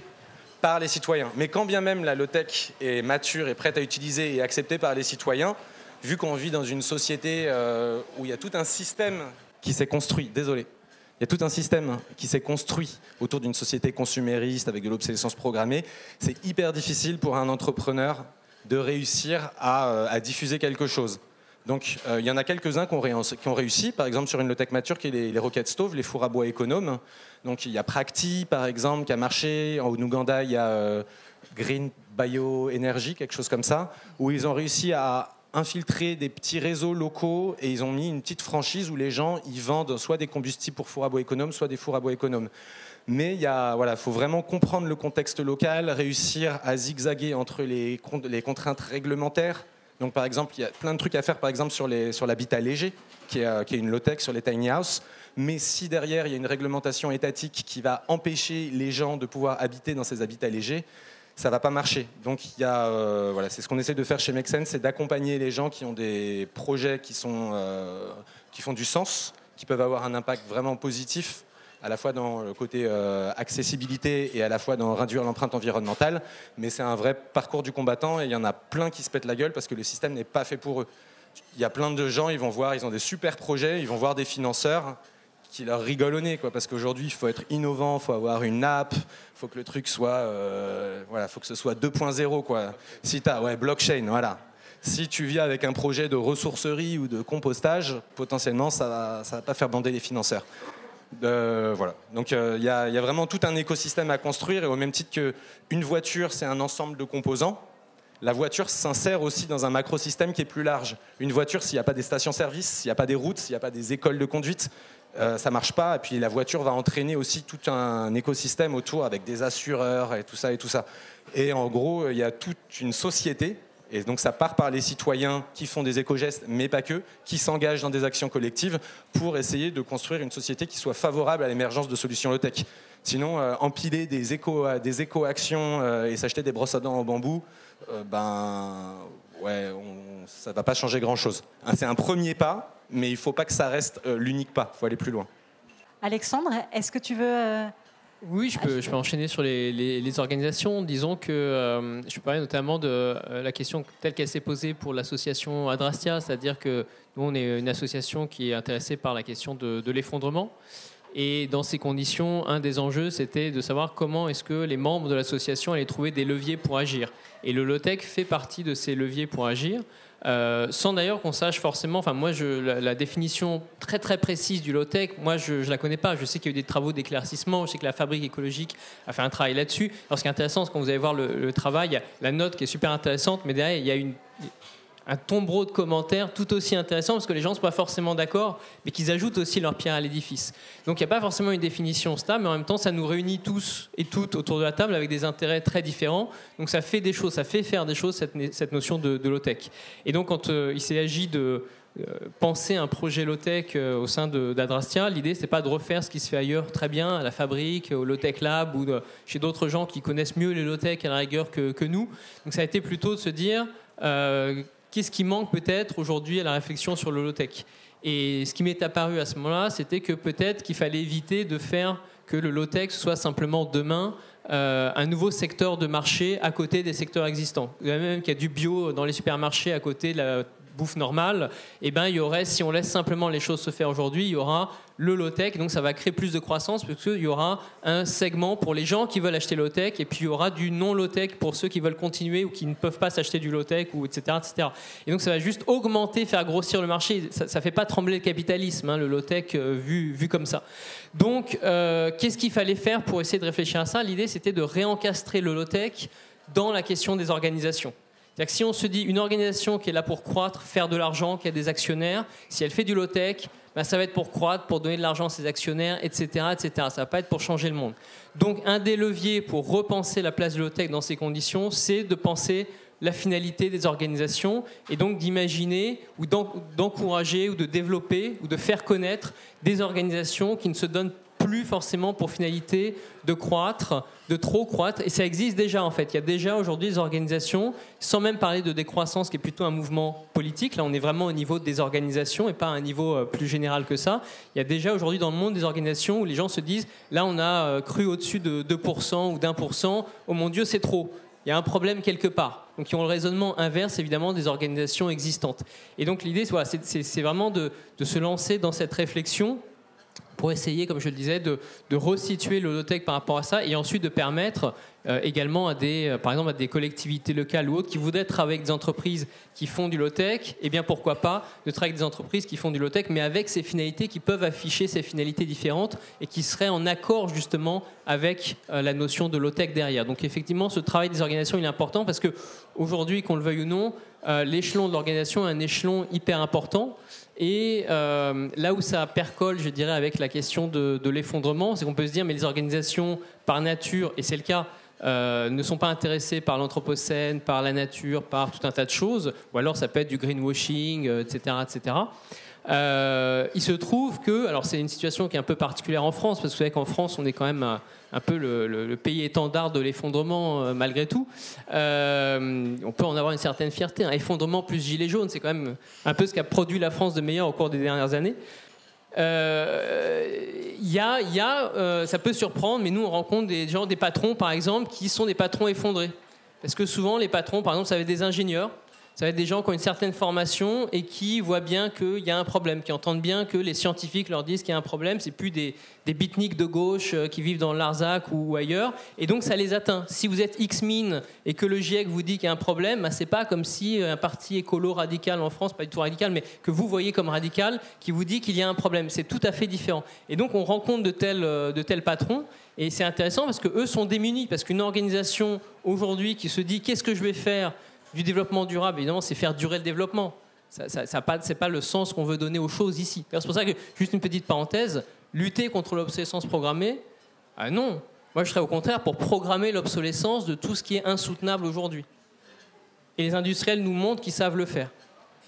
par les citoyens. Mais quand bien même la low-tech est mature et prête à utiliser et acceptée par les citoyens, vu qu'on vit dans une société euh, où il y a tout un système qui s'est construit, désolé, il y a tout un système qui s'est construit autour d'une société consumériste avec de l'obsolescence programmée, c'est hyper difficile pour un entrepreneur de réussir à, euh, à diffuser quelque chose. Donc, euh, il y en a quelques-uns qui, ont réussi, par exemple sur une low-tech mature qui est les, les rocket stoves, les fours à bois économes. Donc, il y a Practi, par exemple, qui a marché. En Ouganda, il y a euh, Green Bio Energy, quelque chose comme ça, où ils ont réussi à infiltrer des petits réseaux locaux et ils ont mis une petite franchise où les gens y vendent soit des combustibles pour fours à bois économes, soit des fours à bois économes. Mais il voilà, faut vraiment comprendre le contexte local, réussir à zigzaguer entre les contraintes réglementaires. Donc, par exemple, il y a plein de trucs à faire, par exemple, sur, l'habitat léger, qui est, euh, qui est une low-tech, sur les tiny houses. Mais si derrière, il y a une réglementation étatique qui va empêcher les gens de pouvoir habiter dans ces habitats légers, ça va pas marcher. Donc, euh, voilà, c'est ce qu'on essaie de faire chez Make Sense, c'est d'accompagner les gens qui ont des projets qui, sont, euh, qui font du sens, qui peuvent avoir un impact vraiment positif à la fois dans le côté euh, accessibilité et à la fois dans réduire l'empreinte environnementale. Mais c'est un vrai parcours du combattant et il y en a plein qui se pètent la gueule parce que le système n'est pas fait pour eux. Il y a plein de gens, ils vont voir, ils ont des super projets, ils vont voir des financeurs qui leur rigolent au nez, quoi, parce qu'aujourd'hui, il faut être innovant, il faut avoir une app, il faut que le truc soit, euh, voilà, faut que ce soit 2.0, quoi. Si as, ouais, blockchain, voilà. Si tu viens avec un projet de ressourcerie ou de compostage, potentiellement, ça ça va pas faire bander les financeurs. Euh, voilà. Donc euh, il y, a- vraiment tout un écosystème à construire et au même titre qu'une voiture, c'est un ensemble de composants. La voiture s'insère aussi dans un macrosystème qui est plus large. Une voiture, s'il n'y a pas des stations-service, s'il n'y a pas des routes, s'il n'y a pas des écoles de conduite, euh, ça marche pas. Et puis la voiture va entraîner aussi tout un écosystème autour avec des assureurs et tout ça et tout ça. Et en gros, il y a toute une société. Et donc ça part par les citoyens qui font des éco-gestes, mais pas que, qui s'engagent dans des actions collectives pour essayer de construire une société qui soit favorable à l'émergence de solutions low-tech. Sinon, euh, empiler des des éco-actions euh, et s'acheter des brosses à dents en bambou, euh, ben ouais, ça va pas changer grand-chose. Hein, C'est un premier pas, mais il faut pas que ça reste euh, l'unique pas. Il faut aller plus loin. Alexandre, est-ce que tu veux... Oui, je peux, je peux enchaîner sur les, organisations. Disons que euh, je parlais notamment de euh, la question telle qu'elle s'est posée pour l'association Adrastia, c'est-à-dire que nous, on est une association qui est intéressée par la question de, de l'effondrement. Et dans ces conditions, un des enjeux, c'était de savoir comment est-ce que les membres de l'association allaient trouver des leviers pour agir. Et le low-tech fait partie de ces leviers pour agir. Euh, sans d'ailleurs qu'on sache forcément, enfin moi la, définition très très précise du low-tech, moi je ne la connais pas. Je sais qu'il y a eu des travaux d'éclaircissement, je sais que la fabrique écologique a fait un travail là-dessus. Alors ce qui est intéressant, c'est quand vous allez voir le, le travail, la note qui est super intéressante, mais derrière il y a une, un tombereau de commentaires tout aussi intéressant parce que les gens ne sont pas forcément d'accord, mais qu'ils ajoutent aussi leur pierre à l'édifice. Donc il n'y a pas forcément une définition stable, mais en même temps ça nous réunit tous et toutes autour de la table avec des intérêts très différents. Donc ça fait des choses, ça fait faire des choses cette, cette notion de, de low-tech. Et donc quand euh, il s'agit de euh, penser un projet low-tech euh, au sein d'Adrastia, l'idée c'est pas de refaire ce qui se fait ailleurs très bien à la fabrique, au low-tech lab ou chez d'autres gens qui connaissent mieux les low-tech à la rigueur que, nous. Donc ça a été plutôt de se dire qu'est-ce qui manque peut-être aujourd'hui à la réflexion sur le low-tech? Et ce qui m'est apparu à ce moment-là, c'était que peut-être qu'il fallait éviter de faire que le low-tech soit simplement demain euh, un nouveau secteur de marché à côté des secteurs existants. Vous savez même qu'il y a du bio dans les supermarchés à côté de la bouffe normale, et ben il y aurait, si on laisse simplement les choses se faire aujourd'hui, il y aura le low-tech, donc ça va créer plus de croissance parce qu'il y aura un segment pour les gens qui veulent acheter low-tech, et puis il y aura du non low-tech pour ceux qui veulent continuer ou qui ne peuvent pas s'acheter du low-tech, ou etc., etc. Et donc ça va juste augmenter, faire grossir le marché. Ça ne fait pas trembler le capitalisme, hein, le low-tech euh, vu, vu comme ça. Donc euh, qu'est-ce qu'il fallait faire pour essayer de réfléchir à ça? L'idée c'était de réencastrer le low-tech dans la question des organisations. C'est-à-dire que si on se dit une organisation qui est là pour croître, faire de l'argent, qui a des actionnaires, si elle fait du low-tech, ben, ça va être pour croître, pour donner de l'argent à ses actionnaires, etc., etc. Ça ne va pas être pour changer le monde. Donc un des leviers pour repenser la place de low-tech dans ces conditions, c'est de penser la finalité des organisations et donc d'imaginer ou d'encourager ou de développer ou de faire connaître des organisations qui ne se donnent plus forcément pour finalité de croître, de trop croître. Et ça existe déjà en fait. Il y a déjà aujourd'hui des organisations, sans même parler de décroissance qui est plutôt un mouvement politique. Là, on est vraiment au niveau des organisations et pas à un niveau euh, plus général que ça. Il y a déjà aujourd'hui dans le monde des organisations où les gens se disent, là, on a euh, cru au-dessus de 2% ou d'1%. Oh mon Dieu, c'est trop il y a un problème quelque part. Donc, ils ont le raisonnement inverse, évidemment, des organisations existantes. Et donc, l'idée, c'est vraiment de, se lancer dans cette réflexion pour essayer, comme je le disais, de, de resituer low-tech par rapport à ça et ensuite de permettre euh, également à des, euh, par exemple, à des collectivités locales ou autres qui voudraient travailler avec des entreprises qui font du low-tech, et eh bien pourquoi pas de travailler avec des entreprises qui font du low-tech, mais avec ces finalités qui peuvent afficher ces finalités différentes et qui seraient en accord justement avec euh, la notion de low-tech derrière. Donc effectivement, ce travail des organisations il est important parce que aujourd'hui, qu'on le veuille ou non, l'échelon de l'organisation est un échelon hyper important. Et euh, là où ça percole, je dirais, avec la question de, l'effondrement, c'est qu'on peut se dire, mais les organisations, par nature, et c'est le cas, euh, ne sont pas intéressées par l'anthropocène, par la nature, par tout un tas de choses, ou alors ça peut être du greenwashing, etc. Euh, etc. Euh, il se trouve que, alors c'est une situation qui est un peu particulière en France, parce que vous savez qu'en France, on est quand même un, peu le, pays étendard de l'effondrement euh, malgré tout. Euh, on peut en avoir une certaine fierté. Un effondrement plus gilet jaune, c'est quand même un peu ce qu'a produit la France de meilleur au cours des dernières années. Il y a, y a ça peut surprendre, mais nous on rencontre des gens, des patrons par exemple, qui sont des patrons effondrés. Parce que souvent les patrons, par exemple, ça va être des ingénieurs ça va être des gens qui ont une certaine formation et qui voient bien qu'il y a un problème, qui entendent bien que les scientifiques leur disent qu'il y a un problème. C'est plus des, des de gauche euh, qui vivent dans l'Arzac ou ailleurs. Et donc ça les atteint. Si vous êtes X-Min et que le GIEC vous dit qu'il y a un problème, bah, c'est pas comme si un parti écolo radical en France, pas du tout radical, mais que vous voyez comme radical, qui vous dit qu'il y a un problème. C'est tout à fait différent. Et donc on rencontre de tels, euh, de tels patrons. Et c'est intéressant parce qu'eux sont démunis, parce qu'une organisation aujourd'hui qui se dit qu'est-ce que je vais faire du développement durable, évidemment, c'est faire durer le développement. Ça, ça, pas, pas le sens qu'on veut donner aux choses ici. C'est pour ça que, juste une petite parenthèse, lutter contre l'obsolescence programmée, ah non. Moi, je serais au contraire pour programmer l'obsolescence de tout ce qui est insoutenable aujourd'hui. Et les industriels nous montrent qu'ils savent le faire.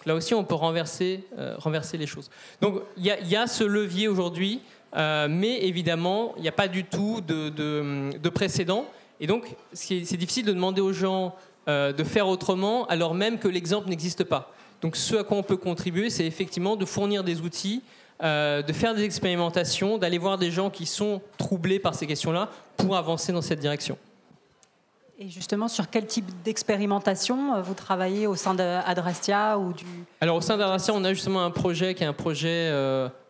Là aussi, on peut renverser, euh, les choses. Donc, il y, a ce levier aujourd'hui, euh, mais évidemment, il n'y a pas du tout de précédent. Et donc, c'est difficile de demander aux gens euh, de faire autrement alors même que l'exemple n'existe pas. Donc ce à quoi on peut contribuer, c'est effectivement de fournir des outils, euh, de faire des expérimentations, d'aller voir des gens qui sont troublés par ces questions-là pour avancer dans cette direction. Et justement, sur quel type d'expérimentation euh, vous travaillez au sein d'Adrastia ou du... Alors au sein d'Adrastia, on a justement un projet qui est un projet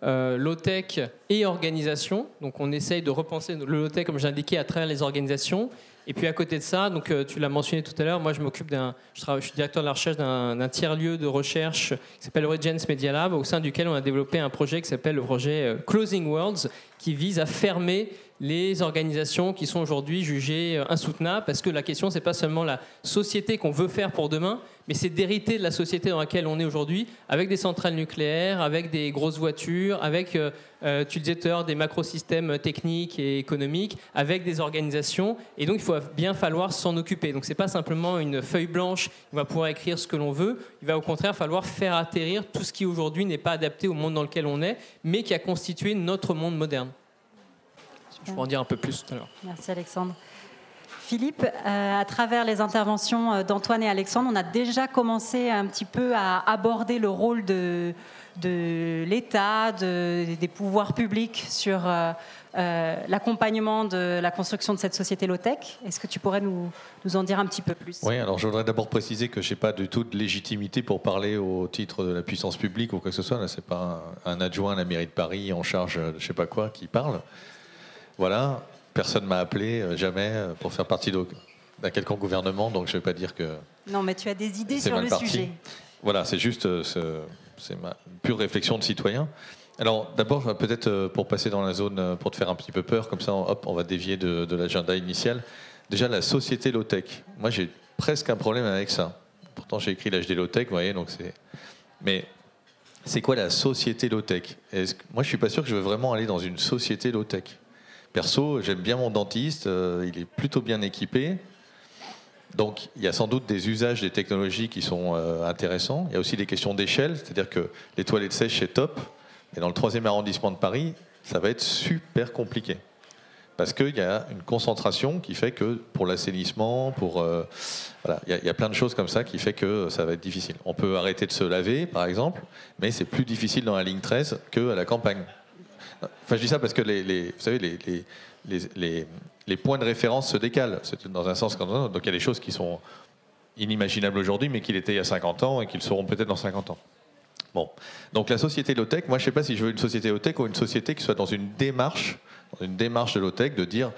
low-tech et organisation. Donc on essaye de repenser le low-tech, comme j'indiquais, à travers les organisations. Et puis à côté de ça, donc euh, tu l'as mentionné tout à l'heure, moi je m'occupe d'un, je, suis directeur de la recherche d'un, tiers-lieu de recherche qui s'appelle Regents Media Lab, au sein duquel on a développé un projet qui s'appelle le projet euh, Closing Worlds, qui vise à fermer les organisations qui sont aujourd'hui jugées euh, insoutenables, parce que la question, c'est pas seulement la société qu'on veut faire pour demain, mais c'est d'hériter de la société dans laquelle on est aujourd'hui, avec des centrales nucléaires, avec des grosses voitures, avec, euh, euh tu disais des macrosystèmes techniques et économiques, avec des organisations, et donc il faut bien falloir s'en occuper. Donc c'est pas simplement une feuille blanche, on va pouvoir écrire ce que l'on veut, il va au contraire falloir faire atterrir tout ce qui aujourd'hui n'est pas adapté au monde dans lequel on est, mais qui a constitué notre monde moderne. Je vais en dire un peu plus tout à l'heure. Merci Alexandre. Philippe, euh, à travers les interventions euh, d'Antoine et Alexandre, on a déjà commencé un petit peu à aborder le rôle de, de l'État, de, des pouvoirs publics sur euh, l'accompagnement de la construction de cette société low-tech. Est-ce que tu pourrais nous, nous, en dire un petit peu plus? Oui, alors je voudrais d'abord préciser que je n'ai pas du tout de légitimité pour parler au titre de la puissance publique ou quoi que ce soit. Ce n'est pas un, un, adjoint à la mairie de Paris en charge de je ne sais pas quoi qui parle. Voilà, personne m'a appelé, euh, jamais, euh, pour faire partie d'un quelconque gouvernement, donc je ne vais pas dire que. Non, mais tu as des idées sur le sujet. Voilà, c'est juste, euh, c'est ma pure réflexion de citoyen. Alors, d'abord, peut-être pour passer dans la zone, pour te faire un petit peu peur, comme ça, hop, on va dévier de, l'agenda initial. Déjà, la société low-tech. Moi, j'ai presque un problème avec ça. pourtant j'ai écrit l'âge des low-tech, vous voyez, donc c'est. Mais c'est quoi la société low-tech? Moi, je suis pas sûr que je veux vraiment aller dans une société low-tech. Perso, j'aime bien mon dentiste, euh, il est plutôt bien équipé. Donc, il y a sans doute des usages des technologies qui sont euh, intéressants. Il y a aussi des questions d'échelle, c'est-à-dire que les toilettes sèches, c'est top, mais dans le troisième arrondissement de Paris, ça va être super compliqué. Parce qu'il y a une concentration qui fait que pour l'assainissement, pour. euh, voilà, il y, y a plein de choses comme ça qui fait que ça va être difficile. On peut arrêter de se laver, par exemple, mais c'est plus difficile dans la ligne 13 qu'à la campagne. Enfin, je dis ça parce que les, vous savez, les, les, les- points de référence se décalent. C'est dans un sens comme un autre. Donc il y a des choses qui sont inimaginables aujourd'hui, mais qui l'étaient il y a 50 ans et qui le seront peut-être dans 50 ans. Bon. Donc la société low-tech, moi je ne sais pas si je veux une société low-tech ou une société qui soit dans une démarche, une démarche de low-tech, de dire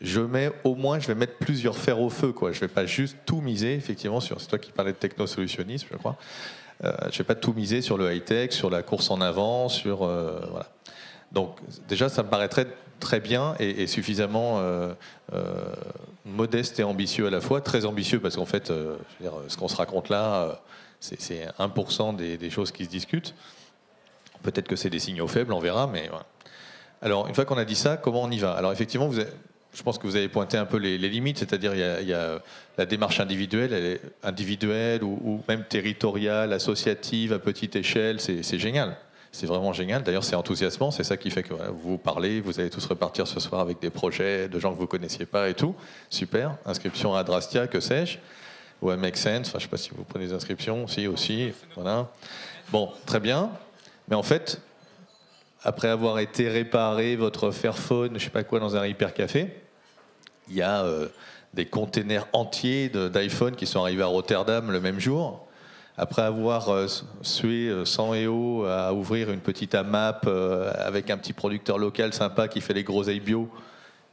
je mets au moins, je vais mettre plusieurs fers au feu. Quoi. Je ne vais pas juste tout miser, effectivement, sur. C'est toi qui parlais de technosolutionnisme, je crois. Euh, je ne vais pas tout miser sur le high-tech, sur la course en avant, sur. euh, voilà. Donc déjà, ça me paraîtrait très bien et, suffisamment euh, euh, modeste et ambitieux à la fois. Très ambitieux parce qu'en fait, euh, ce qu'on se raconte là, c'est c'est 1% des, des choses qui se discutent. Peut-être que c'est des signaux faibles, on verra, mais. Alors, une fois qu'on a dit ça, comment on y va? Alors, effectivement, vous avez- je pense que vous avez pointé un peu les, limites, c'est-à-dire il y, a, la démarche individuelle, elle est individuelle ou, même territoriale, associative, à petite échelle, c'est génial. C'est vraiment génial. D'ailleurs, c'est enthousiasmant. C'est ça qui fait que vous parlez, vous allez tous repartir ce soir avec des projets de gens que vous connaissiez pas et tout. Super. Inscription à Drastia, que sais-je, ou à Make Sense. Enfin, je ne sais pas si vous prenez des inscriptions. Si aussi. Voilà. Bon, très bien. Mais en fait, après avoir été réparé votre Fairphone, je sais pas quoi, dans un hypercafé, il y a euh, des containers entiers d'iPhone qui sont arrivés à Rotterdam le même jour. Après avoir euh, sué euh, 100 EO à ouvrir une petite AMAP euh, avec un petit producteur local sympa qui fait les groseilles bio,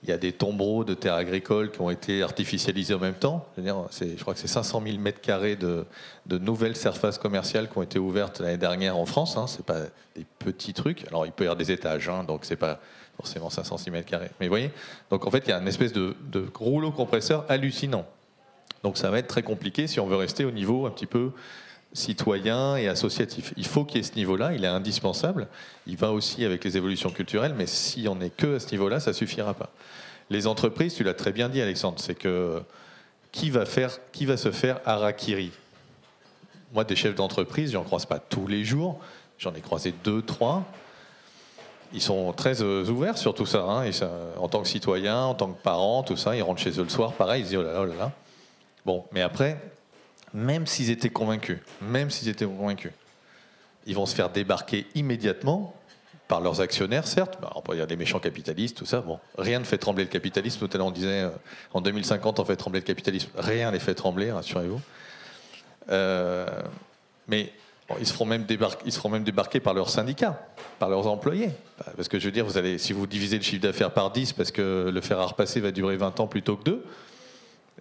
il y a des tombereaux de terres agricoles qui ont été artificialisés en même temps. Je, crois que c'est 500 000 mètres carrés de, nouvelles surfaces commerciales qui ont été ouvertes l'année dernière en France. Hein. C'est pas des petits trucs. Alors il peut y avoir des étages, hein, donc c'est pas forcément 500 mètres carrés. Mais vous voyez, donc en fait il y a une espèce de rouleau compresseur hallucinant. Donc ça va être très compliqué si on veut rester au niveau un petit peu citoyen et associatif. Il faut qu'il y ait ce niveau-là, il est indispensable. Il va aussi avec les évolutions culturelles, mais si on n'est que à ce niveau-là, ça suffira pas. Les entreprises, tu l'as très bien dit, Alexandre, c'est que qui va faire, qui va se faire harakiri? Moi, des chefs d'entreprise, j'en croise pas tous les jours. J'en ai croisé deux, trois. Ils sont très euh, ouverts sur tout ça, hein, en tant que citoyens, en tant que parents, tout ça. Ils rentrent chez eux le soir, pareil, ils se disent oh là là, oh là là. Bon, mais après, même s'ils étaient convaincus, même s'ils étaient convaincus, ils vont se faire débarquer immédiatement par leurs actionnaires, certes. Bah, on peut dire des méchants capitalistes, tout ça. Bon, rien ne fait trembler le capitalisme. Tout à l'heure, on disait euh, en 2050, on fait trembler le capitalisme. Rien ne les fait trembler, rassurez-vous. Euh, mais ils, se même débarquer par leurs syndicats, par leurs employés. Bah, Parce que je veux dire, vous allez, si vous divisez le chiffre d'affaires par 10 parce que le fer à repasser va durer 20 ans plutôt que 2,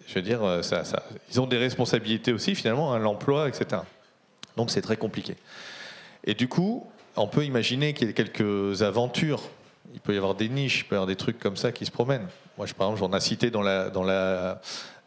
je veux dire, euh, ça, ça- ils ont des responsabilités aussi, finalement, hein, l'emploi, etc. Donc c'est très compliqué. Et du coup, on peut imaginer qu'il y ait quelques aventures. Il peut y avoir des niches, il peut y avoir des trucs comme ça qui se promènent. Moi, je, par exemple, j'en ai cité dans la, dans la,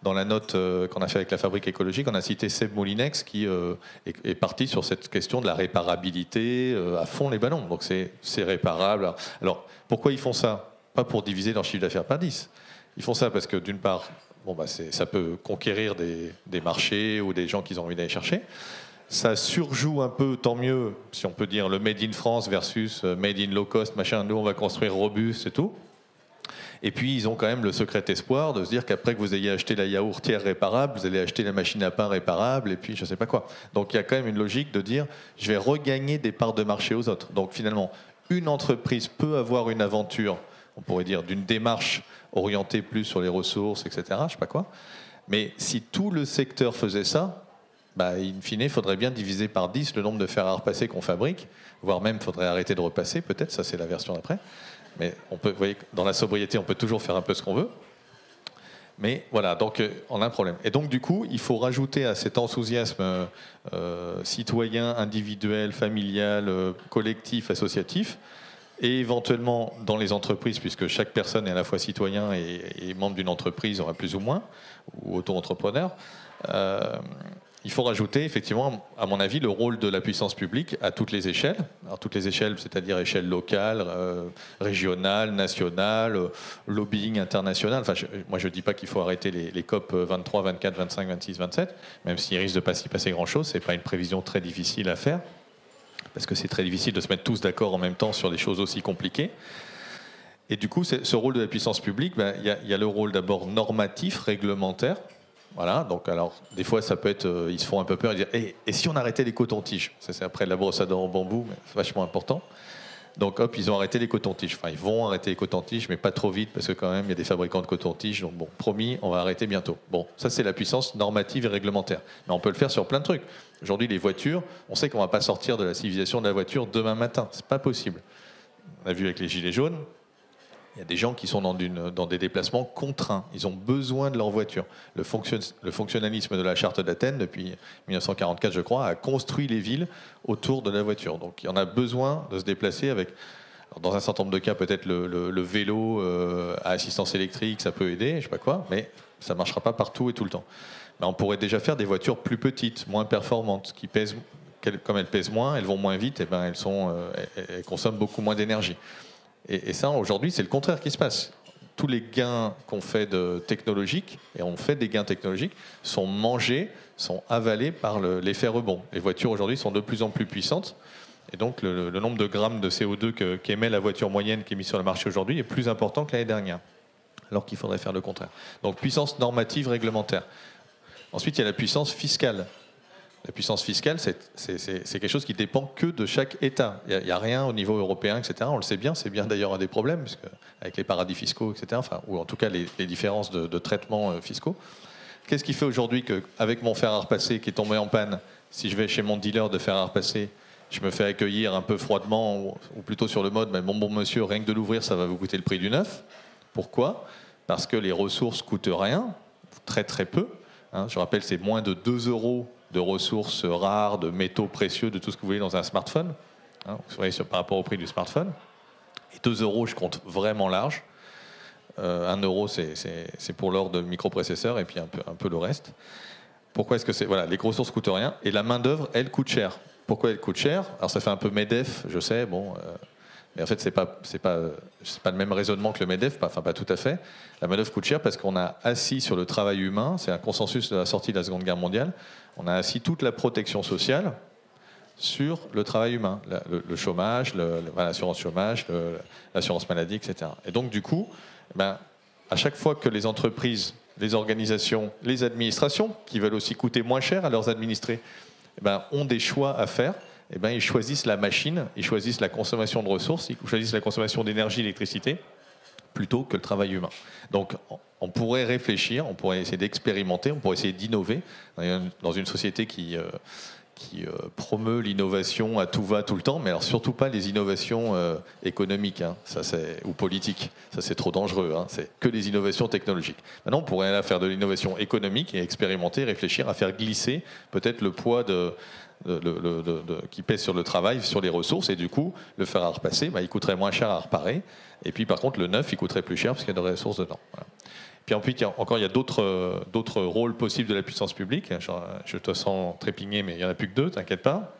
dans la note euh, qu'on a fait avec la fabrique écologique, on a cité Seb Moulinex qui euh, est, parti sur cette question de la réparabilité à fond les ballons. Donc c'est c'est réparable. Alors pourquoi ils font ça? Pas pour diviser leur chiffre d'affaires par 10. Ils font ça parce que d'une part, bon, bah, ça peut conquérir des, des marchés ou des gens qu'ils ont envie d'aller chercher. Ça surjoue un peu, tant mieux, si on peut dire, le Made in France versus euh, Made in low cost, machin. Nous, on va construire robuste et tout. Et puis, ils ont quand même le secret espoir de se dire qu'après que vous ayez acheté la yaourtière réparable, vous allez acheter la machine à pain réparable, et puis je ne sais pas quoi. Donc, il y a quand même une logique de dire, je vais regagner des parts de marché aux autres. Donc, finalement, une entreprise peut avoir une aventure, on pourrait dire, d'une démarche orientée plus sur les ressources, etc., je sais pas quoi. Mais si tout le secteur faisait ça, bah, in fine, il faudrait bien diviser par 10 le nombre de fer à repasser qu'on fabrique, voire même faudrait arrêter de repasser, peut-être, ça c'est la version d'après. Mais on peut, vous voyez, dans la sobriété, on peut toujours faire un peu ce qu'on veut. Mais voilà, donc euh, on a un problème. Et donc du coup, il faut rajouter à cet enthousiasme euh, euh, citoyen, individuel, familial, collectif, associatif, et éventuellement dans les entreprises, puisque chaque personne est à la fois citoyen et, membre d'une entreprise, aura plus ou moins, ou auto-entrepreneur, euh, il faut rajouter effectivement, à mon avis, le rôle de la puissance publique à toutes les échelles. Alors toutes les échelles, c'est-à-dire échelle locale, euh, régionale, nationale, euh, lobbying international. Enfin, moi, je ne dis pas qu'il faut arrêter les, COP 23, 24, 25, 26, 27, même s'il risque de pas s'y passer grand-chose. C'est pas une prévision très difficile à faire, parce que c'est très difficile de se mettre tous d'accord en même temps sur des choses aussi compliquées. Et du coup, ce rôle de la puissance publique, ben, il y, a- le rôle d'abord normatif, réglementaire. Voilà, donc alors des fois ça peut être, euh, ils se font un peu peur, ils disent, Eh, et si on arrêtait les cotons-tiges? Ça c'est après la brosse à dents en bambou, mais c'est vachement important. Donc hop, ils ont arrêté les cotons-tiges. Enfin, ils vont arrêter les cotons-tiges, mais pas trop vite, parce que quand même, il y a des fabricants de cotons-tiges. Donc bon, promis, on va arrêter bientôt. Bon, ça c'est la puissance normative et réglementaire. Mais on peut le faire sur plein de trucs. Aujourd'hui, les voitures, on sait qu'on va pas sortir de la civilisation de la voiture demain matin. C'est pas possible. On a vu avec les gilets jaunes, il y a des gens qui sont dans, des déplacements contraints. Ils ont besoin de leur voiture. Le, fonction- le fonctionnalisme de la charte d'Athènes, depuis 1944, je crois, a construit les villes autour de la voiture. Donc il y en a besoin de se déplacer avec. dans un certain nombre de cas, peut-être le, vélo euh, à assistance électrique, ça peut aider, je sais pas quoi, mais ça ne marchera pas partout et tout le temps. Mais on pourrait déjà faire des voitures plus petites, moins performantes, qui pèsent, comme elles pèsent moins, elles vont moins vite, et ben elles, sont, euh, elles consomment beaucoup moins d'énergie. Et, ça, aujourd'hui, c'est le contraire qui se passe. Tous les gains qu'on fait de technologiques, et on fait des gains technologiques, sont mangés, sont avalés par le- l'effet rebond. Les voitures aujourd'hui sont de plus en plus puissantes, et donc le, nombre de grammes de CO2 que- qu'émet la voiture moyenne qui est mise sur le marché aujourd'hui est plus important que l'année dernière, alors qu'il faudrait faire le contraire. Donc puissance normative réglementaire. Ensuite, il y a la puissance fiscale. La puissance fiscale, c'est- quelque chose qui dépend que de chaque État. Il n'y a, rien au niveau européen, etc. On le sait bien, c'est bien d'ailleurs un des problèmes, avec les paradis fiscaux, etc., enfin, ou en tout cas les, différences de, de traitement euh, fiscaux. Qu'est-ce qui fait aujourd'hui qu'avec mon fer à repasser qui est tombé en panne, si je vais chez mon dealer de fer à repasser, je me fais accueillir un peu froidement, ou, ou plutôt sur le mode, mais bon, bon monsieur, rien que de l'ouvrir, ça va vous coûter le prix du neuf. Pourquoi? Parce que les ressources coûtent rien, très très peu. Hein, je rappelle, c'est moins de 2 euros de ressources rares, de métaux précieux, de tout ce que vous voulez dans un smartphone. Hein, vous voyez, par rapport au prix du smartphone. Et 2 euros, je compte vraiment large. Euh, 1 euro, c'est- pour l'ordre de microprocesseurs et puis un peu, le reste. Pourquoi est-ce que c'est voilà, les ressources coûtent rien et la main d'œuvre, elle coûte cher. Pourquoi elle coûte cher? Alors ça fait un peu Medef, je sais, bon, euh, mais en fait pas c'est pas pas le même raisonnement que le Medef, pas, enfin pas tout à fait. La main d'œuvre coûte cher parce qu'on a assis sur le travail humain, c'est un consensus de la sortie de la Seconde Guerre mondiale. On a assis toute la protection sociale sur le travail humain, le, chômage, l'assurance chômage, l'assurance maladie, etc. Et donc du coup, ben, à chaque fois que les entreprises, les organisations, les administrations, qui veulent aussi coûter moins cher à leurs administrés, eh ben, ont des choix à faire, eh ben, ils choisissent la machine, ils choisissent la consommation de ressources, ils choisissent la consommation d'énergie, d'électricité, plutôt que le travail humain. Donc on- pourrait réfléchir, on pourrait essayer d'expérimenter, on pourrait essayer d'innover dans une- société qui, euh, euh, promeut l'innovation à tout va tout le temps, mais alors surtout pas les innovations euh, économiques hein, ça, ou politiques. Ça, c'est trop dangereux. hein, c'est que les innovations technologiques. Maintenant, on pourrait là faire de l'innovation économique et expérimenter, réfléchir à faire glisser peut-être le poids de, de- de- de- de- de- qui pèse sur le travail, sur les ressources, et du coup, le fer à repasser, bah, il coûterait moins cher à reparer. Et puis, par contre, le neuf, il coûterait plus cher parce qu'il y a des ressources dedans. Puis ensuite, encore, il y a d'autres euh, d'autres rôles possibles de la puissance publique. Je, te sens trépigner, mais il n'y en a plus que deux, t'inquiète pas.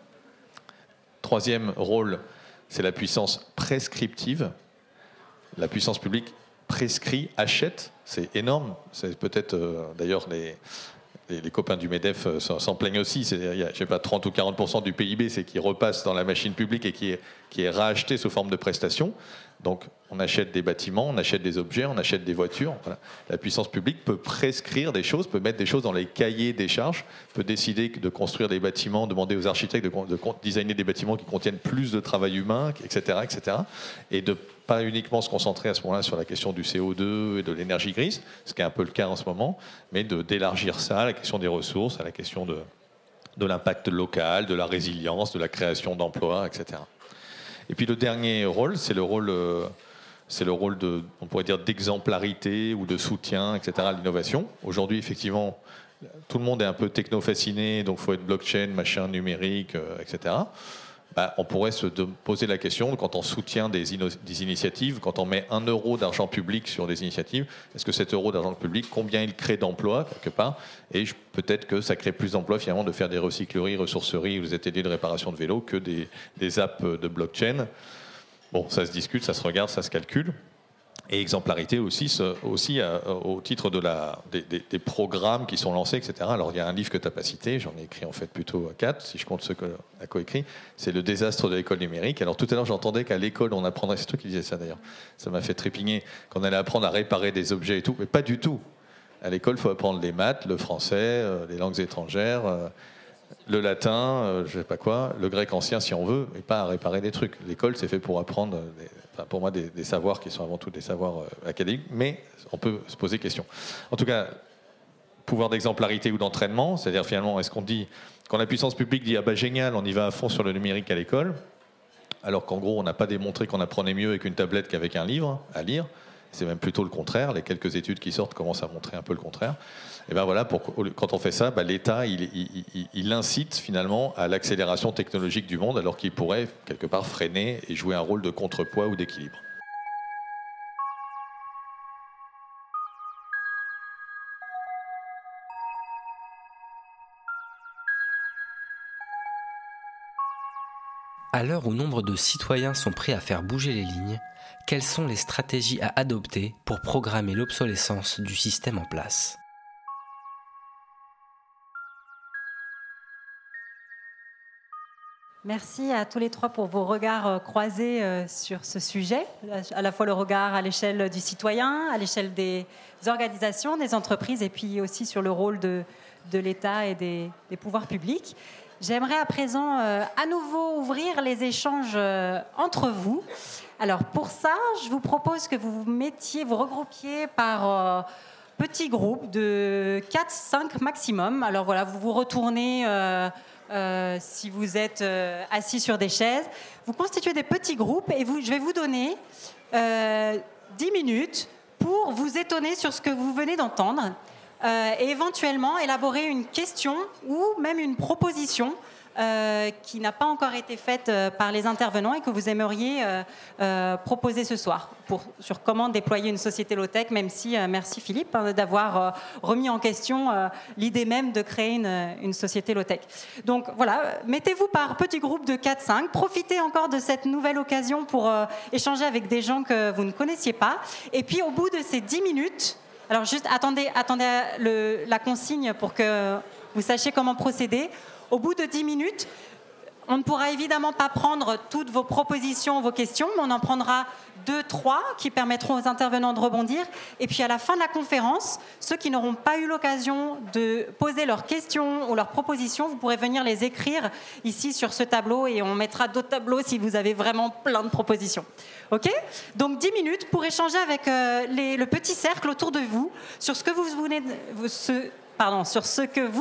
Troisième rôle, c'est la puissance prescriptive. La puissance publique prescrit, achète, c'est énorme. C'est peut-être, euh, d'ailleurs, les, copains du MEDEF euh, s'en plaignent aussi. Il y sais pas, 30 ou 40% du PIB, c'est qui repasse dans la machine publique et qui est racheté sous forme de prestations. Donc, on achète des bâtiments, on achète des objets, on achète des voitures. La puissance publique peut prescrire des choses, peut mettre des choses dans les cahiers des charges, peut décider de construire des bâtiments, demander aux architectes de, designer des bâtiments qui contiennent plus de travail humain, etc., etc. Et de pas uniquement se concentrer à ce moment-là sur la question du CO2 et de l'énergie grise, ce qui est un peu le cas en ce moment, mais d'élargir ça à la question des ressources, à la question de l'impact local, de la résilience, de la création d'emplois, etc. Et puis le dernier rôle, c'est le rôle, euh, c'est le rôle de, on pourrait dire, d'exemplarité ou de soutien, etc. à l'innovation. Aujourd'hui, effectivement, tout le monde est un peu techno-fasciné, donc il faut être blockchain, machin, numérique, euh, etc. bah, on pourrait se poser la question, quand on soutient des, initiatives, quand on met un euro d'argent public sur des initiatives, est-ce que cet euro d'argent public, combien il crée d'emplois, quelque part? Et peut-être que ça crée plus d'emplois, finalement, de faire des recycleries, ressourceries ou des ateliers de réparation de vélos que des apps de blockchain. Bon, ça se discute, ça se regarde, ça se calcule. Et exemplarité aussi, aussi euh, au titre de la, des, programmes qui sont lancés, etc. Alors il y a un livre que tu n'as pas cité, j'en ai écrit en fait plutôt quatre, si je compte ceux que a coécrit, c'est Le désastre de l'école numérique. Alors tout à l'heure j'entendais qu'à l'école on apprendrait, c'est toi qui disais ça d'ailleurs, ça m'a fait trépigner, qu'on allait apprendre à réparer des objets et tout, mais pas du tout. À l'école il faut apprendre les maths, le français, euh, les langues étrangères. euh, le latin, euh, je sais pas quoi, le grec ancien si on veut, et pas à réparer des trucs. L'école, c'est fait pour apprendre, pour moi, des, des savoirs qui sont avant tout des savoirs euh, académiques, mais on peut se poser question. En tout cas, pouvoir d'exemplarité ou d'entraînement, c'est-à-dire finalement, est-ce qu'on dit, quand la puissance publique dit ah bah génial, on y va à fond sur le numérique à l'école, alors qu'en gros, on n'a pas démontré qu'on apprenait mieux avec une tablette qu'avec un livre à lire. C'est même plutôt le contraire. Les quelques études qui sortent commencent à montrer un peu le contraire. Et ben voilà, quand on fait ça, bah, l'État, il incite finalement à l'accélération technologique du monde, alors qu'il pourrait quelque part freiner et jouer un rôle de contrepoids ou d'équilibre. À l'heure où nombre de citoyens sont prêts à faire bouger les lignes, quelles sont les stratégies à adopter pour programmer l'obsolescence du système en place? Merci à tous les trois pour vos regards euh, croisés euh, sur ce sujet, à la fois le regard à l'échelle du citoyen, à l'échelle des organisations, des entreprises, et puis aussi sur le rôle de, l'État et des, pouvoirs publics. J'aimerais à présent euh, à nouveau ouvrir les échanges entre vous. Alors pour ça, je vous propose que vous vous mettiez, vous regroupiez par petits groupes de 4-5 maximum. Alors voilà, vous vous retournez euh, si vous êtes euh, assis sur des chaises. Vous constituez des petits groupes et je vais vous donner euh, 10 minutes pour vous étonner sur ce que vous venez d'entendre euh, et éventuellement élaborer une question ou même une proposition euh, qui n'a pas encore été faite euh, par les intervenants et que vous aimeriez euh, proposer ce soir sur comment déployer une société low-tech, même si, merci Philippe, hein, d'avoir remis en question l'idée même de créer une, société low-tech. Donc voilà, mettez-vous par petits groupes de 4-5, profitez encore de cette nouvelle occasion pour échanger avec des gens que vous ne connaissiez pas. Et puis au bout de ces 10 minutes, alors juste attendez, attendez la consigne pour que vous sachiez comment procéder. Au bout de 10 minutes, on ne pourra évidemment pas prendre toutes vos propositions, vos questions, mais on en prendra deux, trois qui permettront aux intervenants de rebondir. Et puis à la fin de la conférence, ceux qui n'auront pas eu l'occasion de poser leurs questions ou leurs propositions, vous pourrez venir les écrire ici sur ce tableau et on mettra d'autres tableaux si vous avez vraiment plein de propositions. OK? Donc 10 minutes pour échanger avec euh, le petit cercle autour de vous sur ce que vous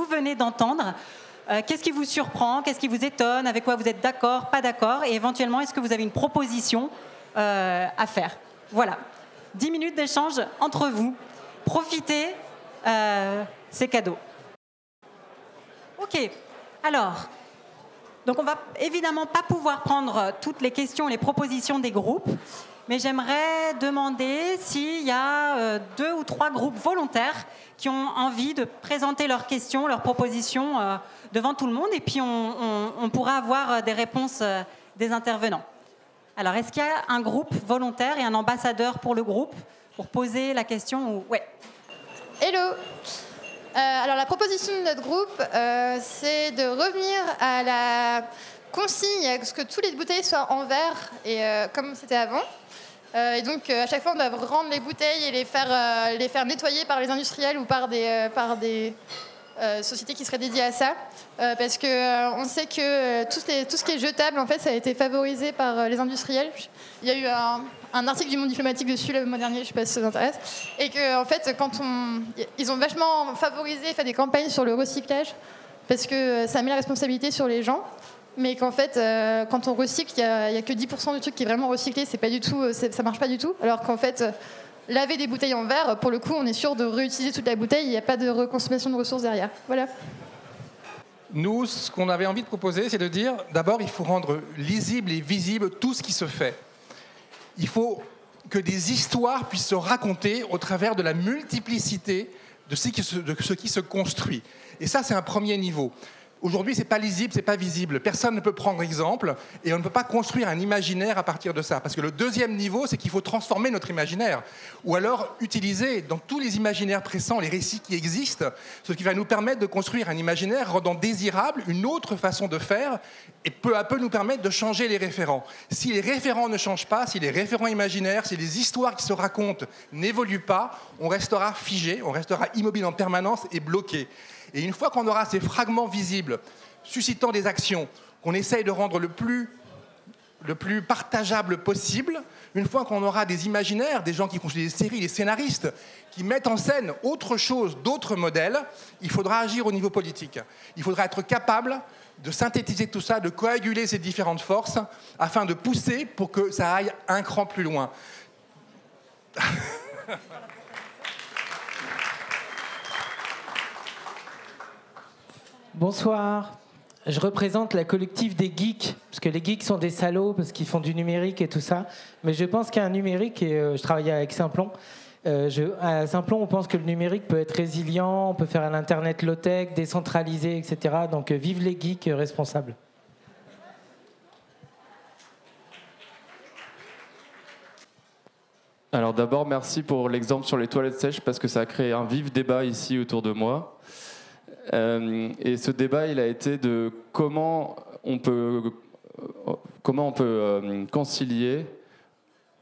venez d'entendre. Euh, Qu'est-ce qui vous surprend? Qu'est-ce qui vous étonne? Avec quoi vous êtes d'accord? Pas d'accord? Et éventuellement, est-ce que vous avez une proposition euh, à faire? Voilà. 10 minutes d'échange entre vous. Profitez, euh, c'est cadeau. Ok. Alors, donc on va évidemment pas pouvoir prendre toutes les questions, les propositions des groupes, mais j'aimerais demander s'il y a euh, deux ou trois groupes volontaires qui ont envie de présenter leurs questions, leurs propositions euh, devant tout le monde, et puis on, pourra avoir euh, des réponses des intervenants. Alors, est-ce qu'il y a un groupe volontaire et un ambassadeur pour le groupe pour poser la question ou... Ouais. Hello Alors la proposition de notre groupe, c'est de revenir à la consigne à ce que toutes les bouteilles soient en verre et comme c'était avant. Euh, et donc euh, à chaque fois on doit rendre les bouteilles et les faire, euh, nettoyer par les industriels ou par des, sociétés qui seraient dédiées à ça. Parce que euh, on sait que tout, ce qui est- jetable en fait ça a été favorisé par les industriels. Il y a eu un, article du Monde diplomatique dessus le mois dernier, je sais pas si ça vous intéresse, et que en fait quand on, ils ont vachement favorisé, fait des campagnes sur le recyclage parce que ça met la responsabilité sur les gens. Mais qu'en fait, euh, quand on recycle, il n'y a, que 10% du truc qui est vraiment recyclé, c'est pas du tout, euh, ça marche pas du tout. Alors qu'en fait, euh, laver des bouteilles en verre, pour le coup, on est sûr de réutiliser toute la bouteille, il n'y a pas de reconsommation de ressources derrière. Voilà. Nous, ce qu'on avait envie de proposer, c'est de dire, d'abord, il faut rendre lisible et visible tout ce qui se fait. Il faut que des histoires puissent se raconter au travers de la multiplicité de ce qui se construit. Et ça, c'est un premier niveau. Aujourd'hui, c'est pas lisible, c'est pas visible. Personne ne peut prendre exemple et on ne peut pas construire un imaginaire à partir de ça. Parce que le deuxième niveau, c'est qu'il faut transformer notre imaginaire. Ou alors utiliser dans tous les imaginaires pressants les récits qui existent, ce qui va nous permettre de construire un imaginaire rendant désirable une autre façon de faire et peu à peu nous permettre de changer les référents. Si les référents ne changent pas, si les référents imaginaires, si les histoires qui se racontent n'évoluent pas, on restera figé, on restera immobile en permanence et bloqué. Et une fois qu'on aura ces fragments visibles, suscitant des actions qu'on essaye de rendre le plus, le plus partageable possible, une fois qu'on aura des imaginaires, des gens qui font des séries, des scénaristes, qui mettent en scène autre chose, d'autres modèles, il faudra agir au niveau politique. Il faudra être capable de synthétiser tout ça, de coaguler ces différentes forces, afin de pousser pour que ça aille un cran plus loin. *laughs* Bonsoir. Je représente la collective des geeks, parce que les geeks sont des salauds, parce qu'ils font du numérique et tout ça. Mais je pense qu'il y a un numérique, et euh, je travaillais avec Simplon. Euh, à Simplon, on pense que le numérique peut être résilient, on peut faire un Internet low-tech, décentralisé, etc. Donc euh, vive les geeks responsables. Alors d'abord, merci pour l'exemple sur les toilettes sèches, parce que ça a créé un vif débat ici autour de moi. Euh, et ce débat, il a été de comment on peut, comment on peut euh, concilier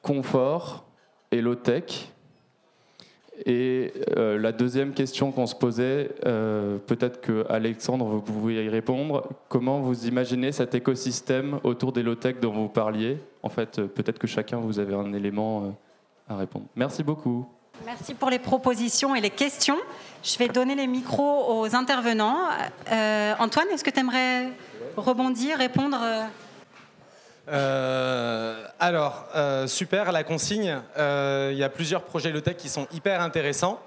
confort et low-tech. Et euh, la deuxième question qu'on se posait, peut-être que Alexandre, vous pouvez y répondre. Comment vous imaginez cet écosystème autour des low-tech dont vous parliez? En fait, peut-être que chacun vous avez un élément à répondre. Merci beaucoup. Merci pour les propositions et les questions. Je vais donner les micros aux intervenants. Euh, Antoine, est-ce que tu aimerais rebondir, répondre euh, alors, euh, super, la consigne. Il y a plusieurs projets low-tech qui sont hyper intéressants.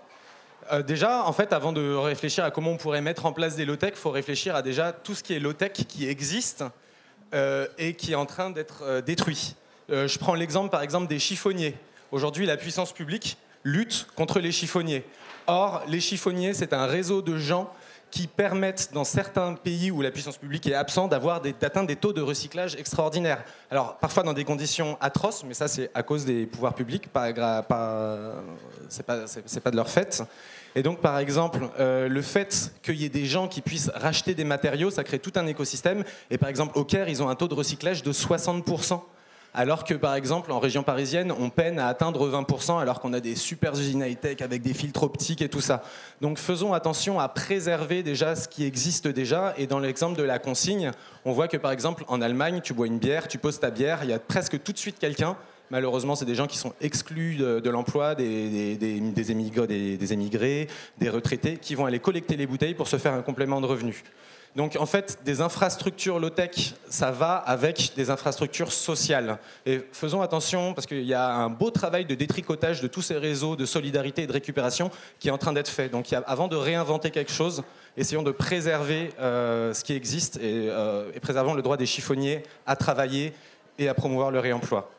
déjà, en fait, avant de réfléchir à comment on pourrait mettre en place des low-tech, il faut réfléchir à déjà tout ce qui est low-tech qui existe et qui est en train d'être détruit. je prends l'exemple, par exemple, des chiffonniers. Aujourd'hui, la puissance publique lutte contre les chiffonniers. Or, les chiffonniers, c'est un réseau de gens qui permettent, dans certains pays où la puissance publique est absente, d'avoir d'atteindre des taux de recyclage extraordinaires. Alors, parfois dans des conditions atroces, mais ça, c'est à cause des pouvoirs publics, pas, pas, c'est pas, pas, de leur fait. Et donc, par exemple, euh, le fait qu'il y ait des gens qui puissent racheter des matériaux, ça crée tout un écosystème. Et par exemple, au Caire, ils ont un taux de recyclage de 60% alors que par exemple en région parisienne, on peine à atteindre 20% alors qu'on a des super usines high-tech avec des filtres optiques et tout ça. Donc faisons attention à préserver déjà ce qui existe déjà. Et dans l'exemple de la consigne, on voit que par exemple en Allemagne, tu bois une bière, tu poses ta bière, il y a presque tout de suite quelqu'un Malheureusement, c'est des gens qui sont exclus de, l'emploi, des, des, émigrés, des retraités, qui vont aller collecter les bouteilles pour se faire un complément de revenus. Donc en fait, des infrastructures low-tech, ça va avec des infrastructures sociales. Et faisons attention parce qu'il y a un beau travail de détricotage de tous ces réseaux de solidarité et de récupération qui est en train d'être fait. Donc avant de réinventer quelque chose, essayons de préserver euh, ce qui existe et, euh, et préservons le droit des chiffonniers à travailler et à promouvoir le réemploi.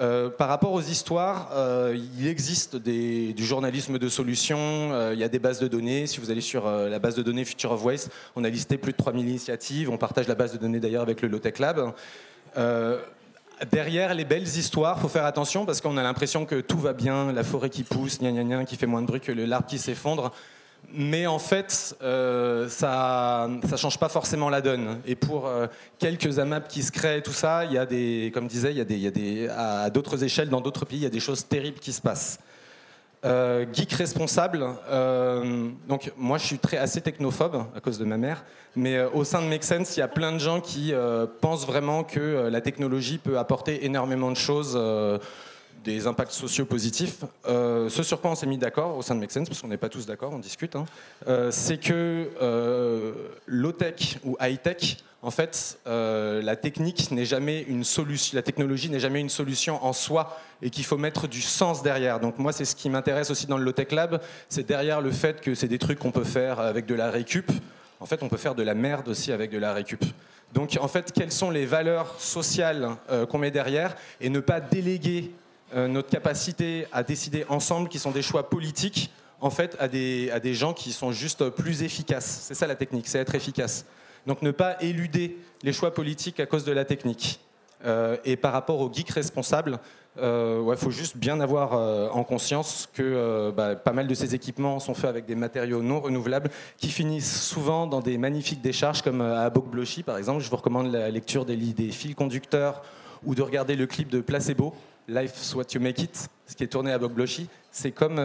Euh, par rapport aux histoires, euh, il existe du journalisme de solution, euh, il y a des bases de données. Si vous allez sur la base de données Future of Waste, on a listé plus de 3000 initiatives. On partage la base de données d'ailleurs avec le Low Tech Lab. derrière les belles histoires, faut faire attention parce qu'on a l'impression que tout va bien, la forêt qui pousse, gna gna gna, qui fait moins de bruit que l'arbre qui s'effondre. Mais en fait, euh, ça ne change pas forcément la donne. Et pour euh, quelques AMAP qui se créent, tout ça, il y a des, comme disait, il y a des, il y a des, à d'autres échelles, dans d'autres pays, il y a des choses terribles qui se passent. Euh, geek responsable, donc moi je suis très assez technophobe à cause de ma mère, mais au sein de Make Sense, il y a plein de gens qui pensent vraiment que la technologie peut apporter énormément de choses des impacts sociaux positifs. Euh, ce sur quoi on s'est mis d'accord au sein de Make Sense, parce qu'on n'est pas tous d'accord, on discute, hein, euh, c'est que euh, low-tech ou high-tech, en fait, la technique n'est jamais une solution, la technologie n'est jamais une solution en soi et qu'il faut mettre du sens derrière. Donc moi, c'est ce qui m'intéresse aussi dans le low-tech lab, c'est derrière le fait que c'est des trucs qu'on peut faire avec de la récup en fait, on peut faire de la merde aussi avec de la récup. Donc, en fait, quelles sont les valeurs sociales euh, qu'on met derrière et ne pas déléguer euh, notre capacité à décider ensemble, qui sont des choix politiques, en fait, à des, à des gens qui sont juste plus efficaces. C'est ça la technique, c'est être efficace. Donc, ne pas éluder les choix politiques à cause de la technique. Euh, et par rapport aux geeks responsables, il euh, faut juste bien avoir euh, en conscience que bah, pas mal de ces équipements sont faits avec des matériaux non renouvelables qui finissent souvent dans des magnifiques décharges comme à Bokbloshi par exemple. Je vous recommande la lecture des, des fils conducteurs ou de regarder le clip de Placebo, Life's What You Make It, ce qui est tourné à Bokbloshi. C'est comme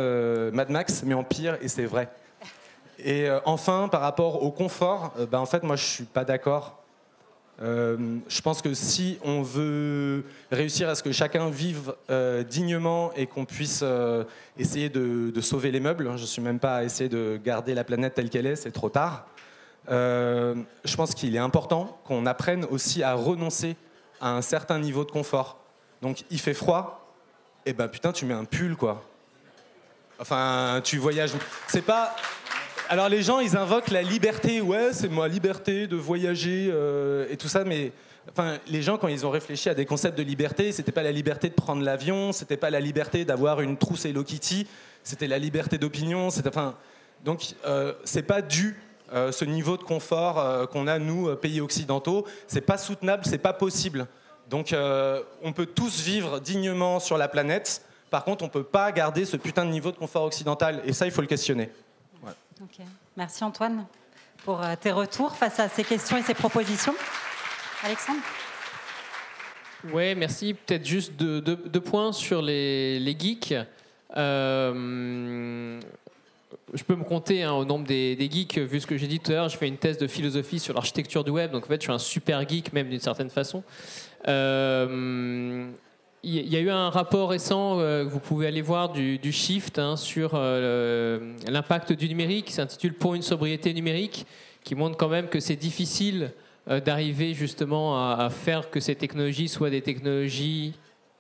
Mad Max, mais en pire, et c'est vrai. Et enfin, par rapport au confort, bah, en fait, moi, je suis pas d'accord euh, je pense que si on veut réussir à ce que chacun vive euh, dignement et qu'on puisse euh, essayer de, sauver les meubles, hein, je ne suis même pas à essayer de garder la planète telle qu'elle est, c'est trop tard. je pense qu'il est important qu'on apprenne aussi à renoncer à un certain niveau de confort. Donc il fait froid, et eh ben putain tu mets un pull quoi. Enfin tu voyages. C'est pas alors les gens, ils invoquent la liberté. Ouais, c'est moi, liberté de voyager euh, et tout ça, mais enfin, les gens, quand ils ont réfléchi à des concepts de liberté, c'était pas la liberté de prendre l'avion, c'était pas la liberté d'avoir une trousse Hello Kitty, c'était la liberté d'opinion. Enfin, donc euh, c'est pas dû euh, ce niveau de confort qu'on a nous pays occidentaux. C'est pas soutenable, c'est pas possible. Donc on peut tous vivre dignement sur la planète. Par contre, on peut pas garder ce putain de niveau de confort occidental. Et ça, il faut le questionner. Merci Antoine pour euh, tes retours face à ces questions et ces propositions. Alexandre? Oui, merci. Peut-être juste deux, points sur les, geeks. Euh, je peux me compter hein, au nombre des, geeks, vu ce que j'ai dit tout à l'heure. Je fais une thèse de philosophie sur l'architecture du web, donc en fait, je suis un super geek, même d'une certaine façon. Euh, il y a eu un rapport récent euh, vous pouvez aller voir du, Shift hein, sur euh, l'impact du numérique, qui s'intitule Pour une sobriété numérique, qui montre quand même que c'est difficile euh, d'arriver justement à, faire que ces technologies soient des technologies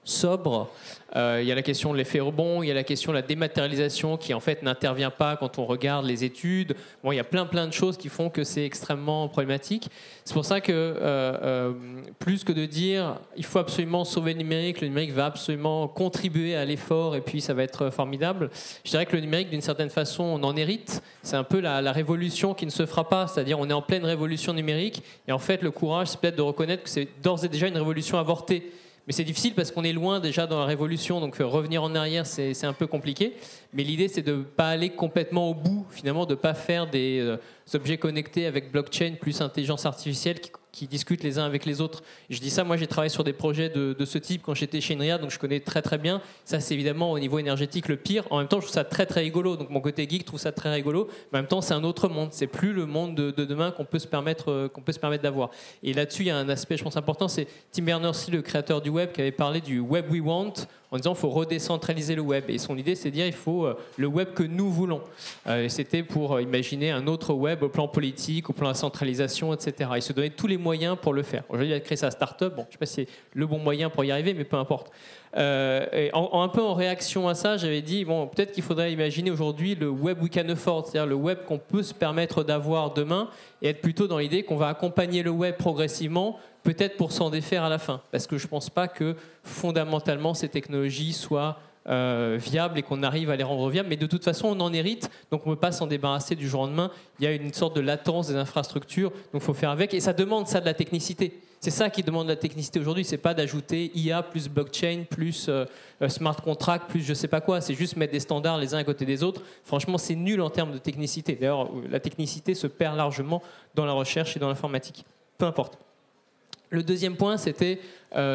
sobres euh, il y a la question de l'effet rebond, il y a la question de la dématérialisation qui en fait n'intervient pas quand on regarde les études. Bon, il y a plein plein de choses qui font que c'est extrêmement problématique. C'est pour ça que euh, euh, plus que de dire il faut absolument sauver le numérique, le numérique va absolument contribuer à l'effort et puis ça va être formidable. Je dirais que le numérique d'une certaine façon on en hérite. C'est un peu la, la révolution qui ne se fera pas, c'est-à-dire on est en pleine révolution numérique et en fait le courage c'est peut-être de reconnaître que c'est d'ores et déjà une révolution avortée mais c'est difficile parce qu'on est loin déjà dans la révolution, donc euh, revenir en arrière, c'est un peu compliqué. Mais l'idée, c'est de ne pas aller complètement au bout, finalement, de ne pas faire des euh, objets connectés avec blockchain plus intelligence artificielle qui qui discutent les uns avec les autres. je dis ça, moi j'ai travaillé sur des projets de, ce type quand j'étais chez Inria, donc je connais très très bien. Ça c'est évidemment au niveau énergétique le pire. En même temps, je trouve ça très très rigolo. Donc mon côté geek trouve ça très rigolo. Mais en même temps, c'est un autre monde. C'est plus le monde de, demain qu'on peut se permettre euh, qu'on peut se permettre d'avoir. Et là-dessus, il y a un aspect, je pense important, c'est Tim Berners-Lee, le créateur du web, qui avait parlé du web we want en disant qu'il faut redécentraliser le web. Et son idée, c'est de dire il faut euh, le web que nous voulons. Euh, c'était pour imaginer un autre web au plan politique, au plan de la centralisation, etc. Il se donnait tous les moyens pour le faire. Aujourd'hui, il a créé sa start-up. Bon, je ne sais pas si c'est le bon moyen pour y arriver, mais peu importe. Euh, et un peu en réaction à ça, j'avais dit bon, peut-être qu'il faudrait imaginer aujourd'hui le web we can afford, c'est-à-dire le web qu'on peut se permettre d'avoir demain, et être plutôt dans l'idée qu'on va accompagner le web progressivement, peut-être pour s'en défaire à la fin, parce que je ne pense pas que fondamentalement ces technologies soient euh, viables et qu'on arrive à les rendre viables. Mais de toute façon, on en hérite, donc on ne peut pas s'en débarrasser du jour au lendemain. Il y a une sorte de latence des infrastructures, donc il faut faire avec. Et ça demande ça de la technicité. C'est ça qui demande la technicité aujourd'hui. C'est pas d'ajouter IA plus blockchain plus euh, euh, smart contract plus je sais pas quoi. C'est juste mettre des standards les uns à côté des autres. Franchement, c'est nul en termes de technicité. D'ailleurs, la technicité se perd largement dans la recherche et dans l'informatique. Peu importe. Le deuxième point, c'était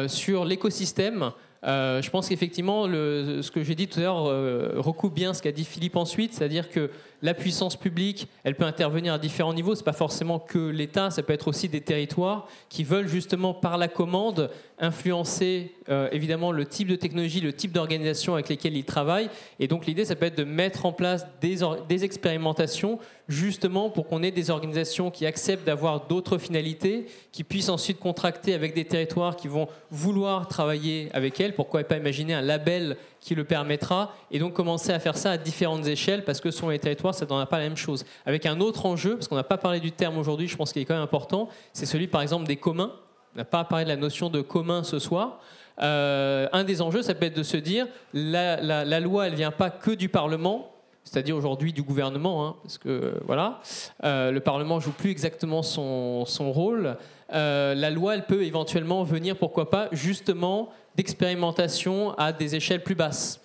sur l'écosystème. Euh, je pense qu'effectivement, ce que j'ai dit tout à l'heure euh, recoupe bien ce qu'a dit Philippe ensuite, c'est-à-dire que la puissance publique, elle peut intervenir à différents niveaux. Ce n'est pas forcément que l'État, ça peut être aussi des territoires qui veulent justement par la commande influencer euh, évidemment le type de technologie, le type d'organisation avec lesquelles ils travaillent. Et donc l'idée, ça peut être de mettre en place des expérimentations justement pour qu'on ait des organisations qui acceptent d'avoir d'autres finalités, qui puissent ensuite contracter avec des territoires qui vont vouloir travailler avec elles pourquoi pas imaginer un label qui le permettra et donc commencer à faire ça à différentes échelles parce que selon les territoires, ça n'en a pas la même chose. Avec un autre enjeu, parce qu'on n'a pas parlé du terme aujourd'hui, je pense qu'il est quand même important, c'est celui par exemple des communs. On n'a pas parlé de la notion de commun ce soir. Euh, un des enjeux, ça peut être de se dire la, la loi, elle vient pas que du Parlement, c'est-à-dire aujourd'hui du gouvernement, hein, parce que voilà, euh, le Parlement joue plus exactement son, son rôle. Euh, la loi, elle peut éventuellement venir, pourquoi pas, justement d'expérimentation à des échelles plus basses.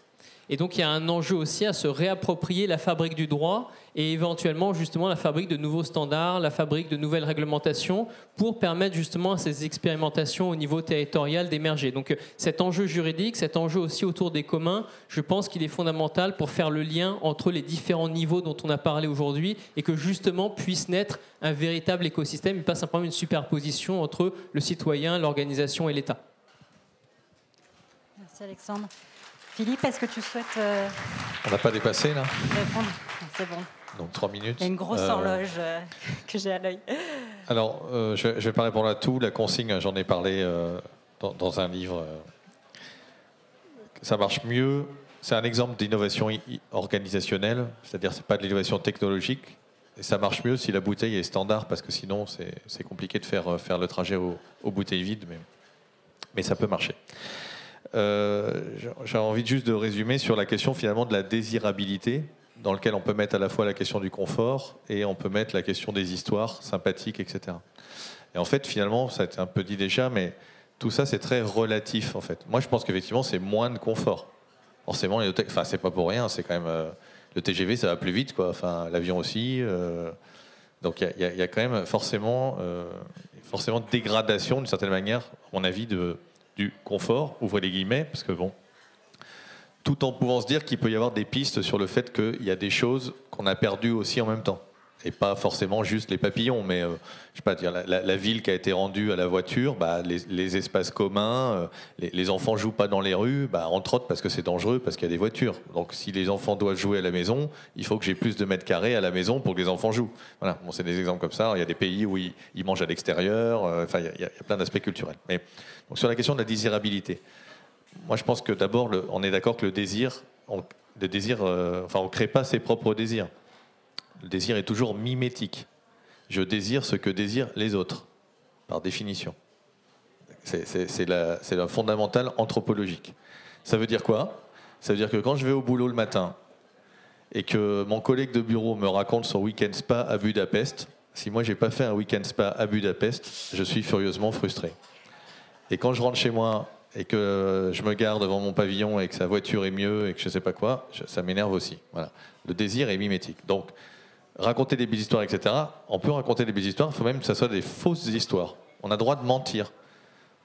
Et donc il y a un enjeu aussi à se réapproprier la fabrique du droit et éventuellement justement la fabrique de nouveaux standards, la fabrique de nouvelles réglementations pour permettre justement à ces expérimentations au niveau territorial d'émerger. Donc euh, cet enjeu juridique, cet enjeu aussi autour des communs, je pense qu'il est fondamental pour faire le lien entre les différents niveaux dont on a parlé aujourd'hui et que justement puisse naître un véritable écosystème et pas simplement une superposition entre le citoyen, l'organisation et l'État. Merci Alexandre. Philippe, est-ce que tu souhaites. Euh, On n'a pas dépassé là Répondre C'est bon. Donc trois minutes. Il y a une grosse Euh, horloge euh, *laughs* que j'ai à l'œil. Alors, je ne vais pas répondre à tout. La consigne, j'en ai parlé dans, dans un livre. ça marche mieux. C'est un exemple d'innovation organisationnelle, c'est-à-dire c'est pas de l'innovation technologique. Et ça marche mieux si la bouteille est standard, parce que sinon c'est compliqué de faire, faire le trajet aux, bouteilles vides, mais, mais ça peut marcher. Euh, j'ai- envie juste de résumer sur la question finalement de la désirabilité, dans lequel on peut mettre à la fois la question du confort et on peut mettre la question des histoires sympathiques, etc. Et en fait, finalement, ça a été un peu dit déjà, mais tout ça c'est très relatif en fait. Moi, je pense qu'effectivement, c'est moins de confort. Forcément, les hôtels- enfin, c'est pas pour rien, c'est quand même euh, le TGV, ça va plus vite, quoi. Enfin, l'avion aussi. euh, donc, il y, y a quand même forcément, euh, forcément dégradation d'une certaine manière, à mon avis, de, du confort. Ouvrez les guillemets, parce que bon, tout en pouvant se dire qu'il peut y avoir des pistes sur le fait qu'il y a des choses qu'on a perdues aussi en même temps. Et pas forcément juste les papillons, mais euh, sais pas dire la, ville qui a été rendue à la voiture, bah, les, espaces communs, euh, les, les enfants jouent pas dans les rues, bah, entre autres parce que c'est dangereux, parce qu'il y a des voitures. Donc si les enfants doivent jouer à la maison, il faut que j'ai plus de mètres carrés à la maison pour que les enfants jouent. Voilà, bon, c'est des exemples comme ça. Il y a des pays où ils, mangent à l'extérieur. euh, il y a- plein d'aspects culturels. Mais donc, sur la question de la désirabilité, moi, je pense que d'abord, on est d'accord que le désir, on, le désir, enfin, on crée pas ses propres désirs. Le désir est toujours mimétique. Je désire ce que désirent les autres, par définition. C'est- la, la fondamentale anthropologique. Ça veut dire quoi? Ça veut dire que quand je vais au boulot le matin et que mon collègue de bureau me raconte son week-end spa à Budapest, si moi j'ai pas fait un week-end spa à Budapest, je suis furieusement frustré. Et quand je rentre chez moi et que je me gare devant mon pavillon et que sa voiture est mieux et que je sais pas quoi, ça m'énerve aussi. Voilà. Le désir est mimétique. Donc, raconter des belles histoires, etc. On peut raconter des belles histoires, il faut même que ça soit des fausses histoires. On a droit de mentir.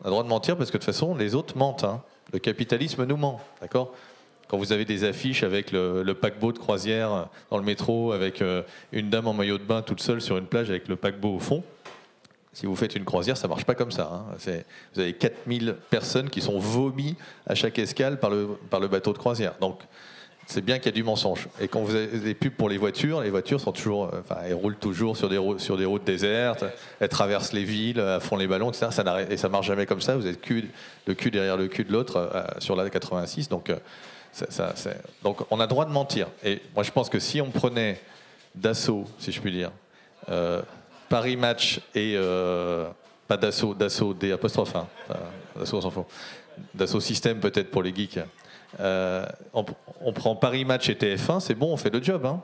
On a droit de mentir parce que de toute façon, les autres mentent. hein. Le capitalisme nous ment, d'accord? Quand vous avez des affiches avec le, paquebot de croisière dans le métro, avec euh, une dame en maillot de bain toute seule sur une plage avec le paquebot au fond, si vous faites une croisière, ça marche pas comme ça. hein. Vous avez 4000 personnes qui sont vomies à chaque escale par le, par le bateau de croisière. Donc, c'est bien qu'il y a du mensonge. Et quand vous avez des pubs pour les voitures, les voitures sont toujours, euh, enfin, elles roulent toujours sur des, routes, sur des routes désertes, elles traversent les villes, à fond les ballons, etc. Ça et ça marche jamais comme ça. Vous êtes cul, le cul derrière le cul de l'autre euh, sur la 86. Donc, euh, donc, on a droit de mentir. Et moi, je pense que si on prenait d'assaut, si je puis dire, euh, Paris Match et euh, pas d'assaut, d'assaut, des apostrophes, hein, d'assaut, on s'en fout. D'assaut système peut-être pour les geeks. Euh, on, prend Paris Match et TF1, c'est bon, on fait le job. hein.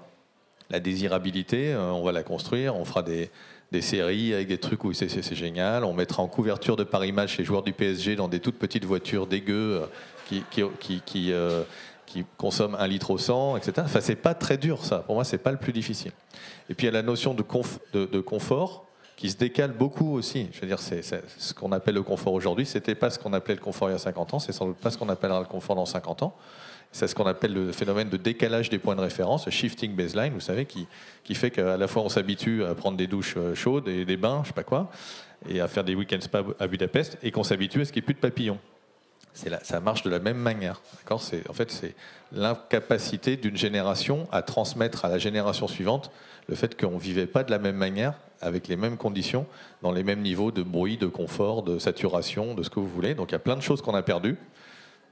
La désirabilité, euh, on va la construire, on fera des, des séries avec des trucs où c'est, génial. On mettra en couverture de Paris Match les joueurs du PSG dans des toutes petites voitures dégueu euh, qui, qui, qui, qui, consomment un litre au 100, etc. Enfin, c'est pas très dur ça. Pour moi, c'est pas le plus difficile. Et puis il y a la notion de, de confort qui se décale beaucoup aussi. Je veux dire, c'est, ce qu'on appelle le confort aujourd'hui. C'était pas ce qu'on appelait le confort il y a 50 ans. C'est sans pas ce qu'on appellera le confort dans 50 ans. C'est ce qu'on appelle le phénomène de décalage des points de référence, shifting baseline, vous savez, qui, qui fait qu'à la fois on s'habitue à prendre des douches euh, chaudes et des bains, je sais pas quoi, et à faire des week-ends spa à Budapest, et qu'on s'habitue à ce qu'il n'y ait plus de papillons. C'est la- ça marche de la même manière. D'accord? C'est, en fait, c'est l'incapacité d'une génération à transmettre à la génération suivante le fait qu'on ne vivait pas de la même manière, avec les mêmes conditions, dans les mêmes niveaux de bruit, de confort, de saturation, de ce que vous voulez. Donc il y a plein de choses qu'on a perdues.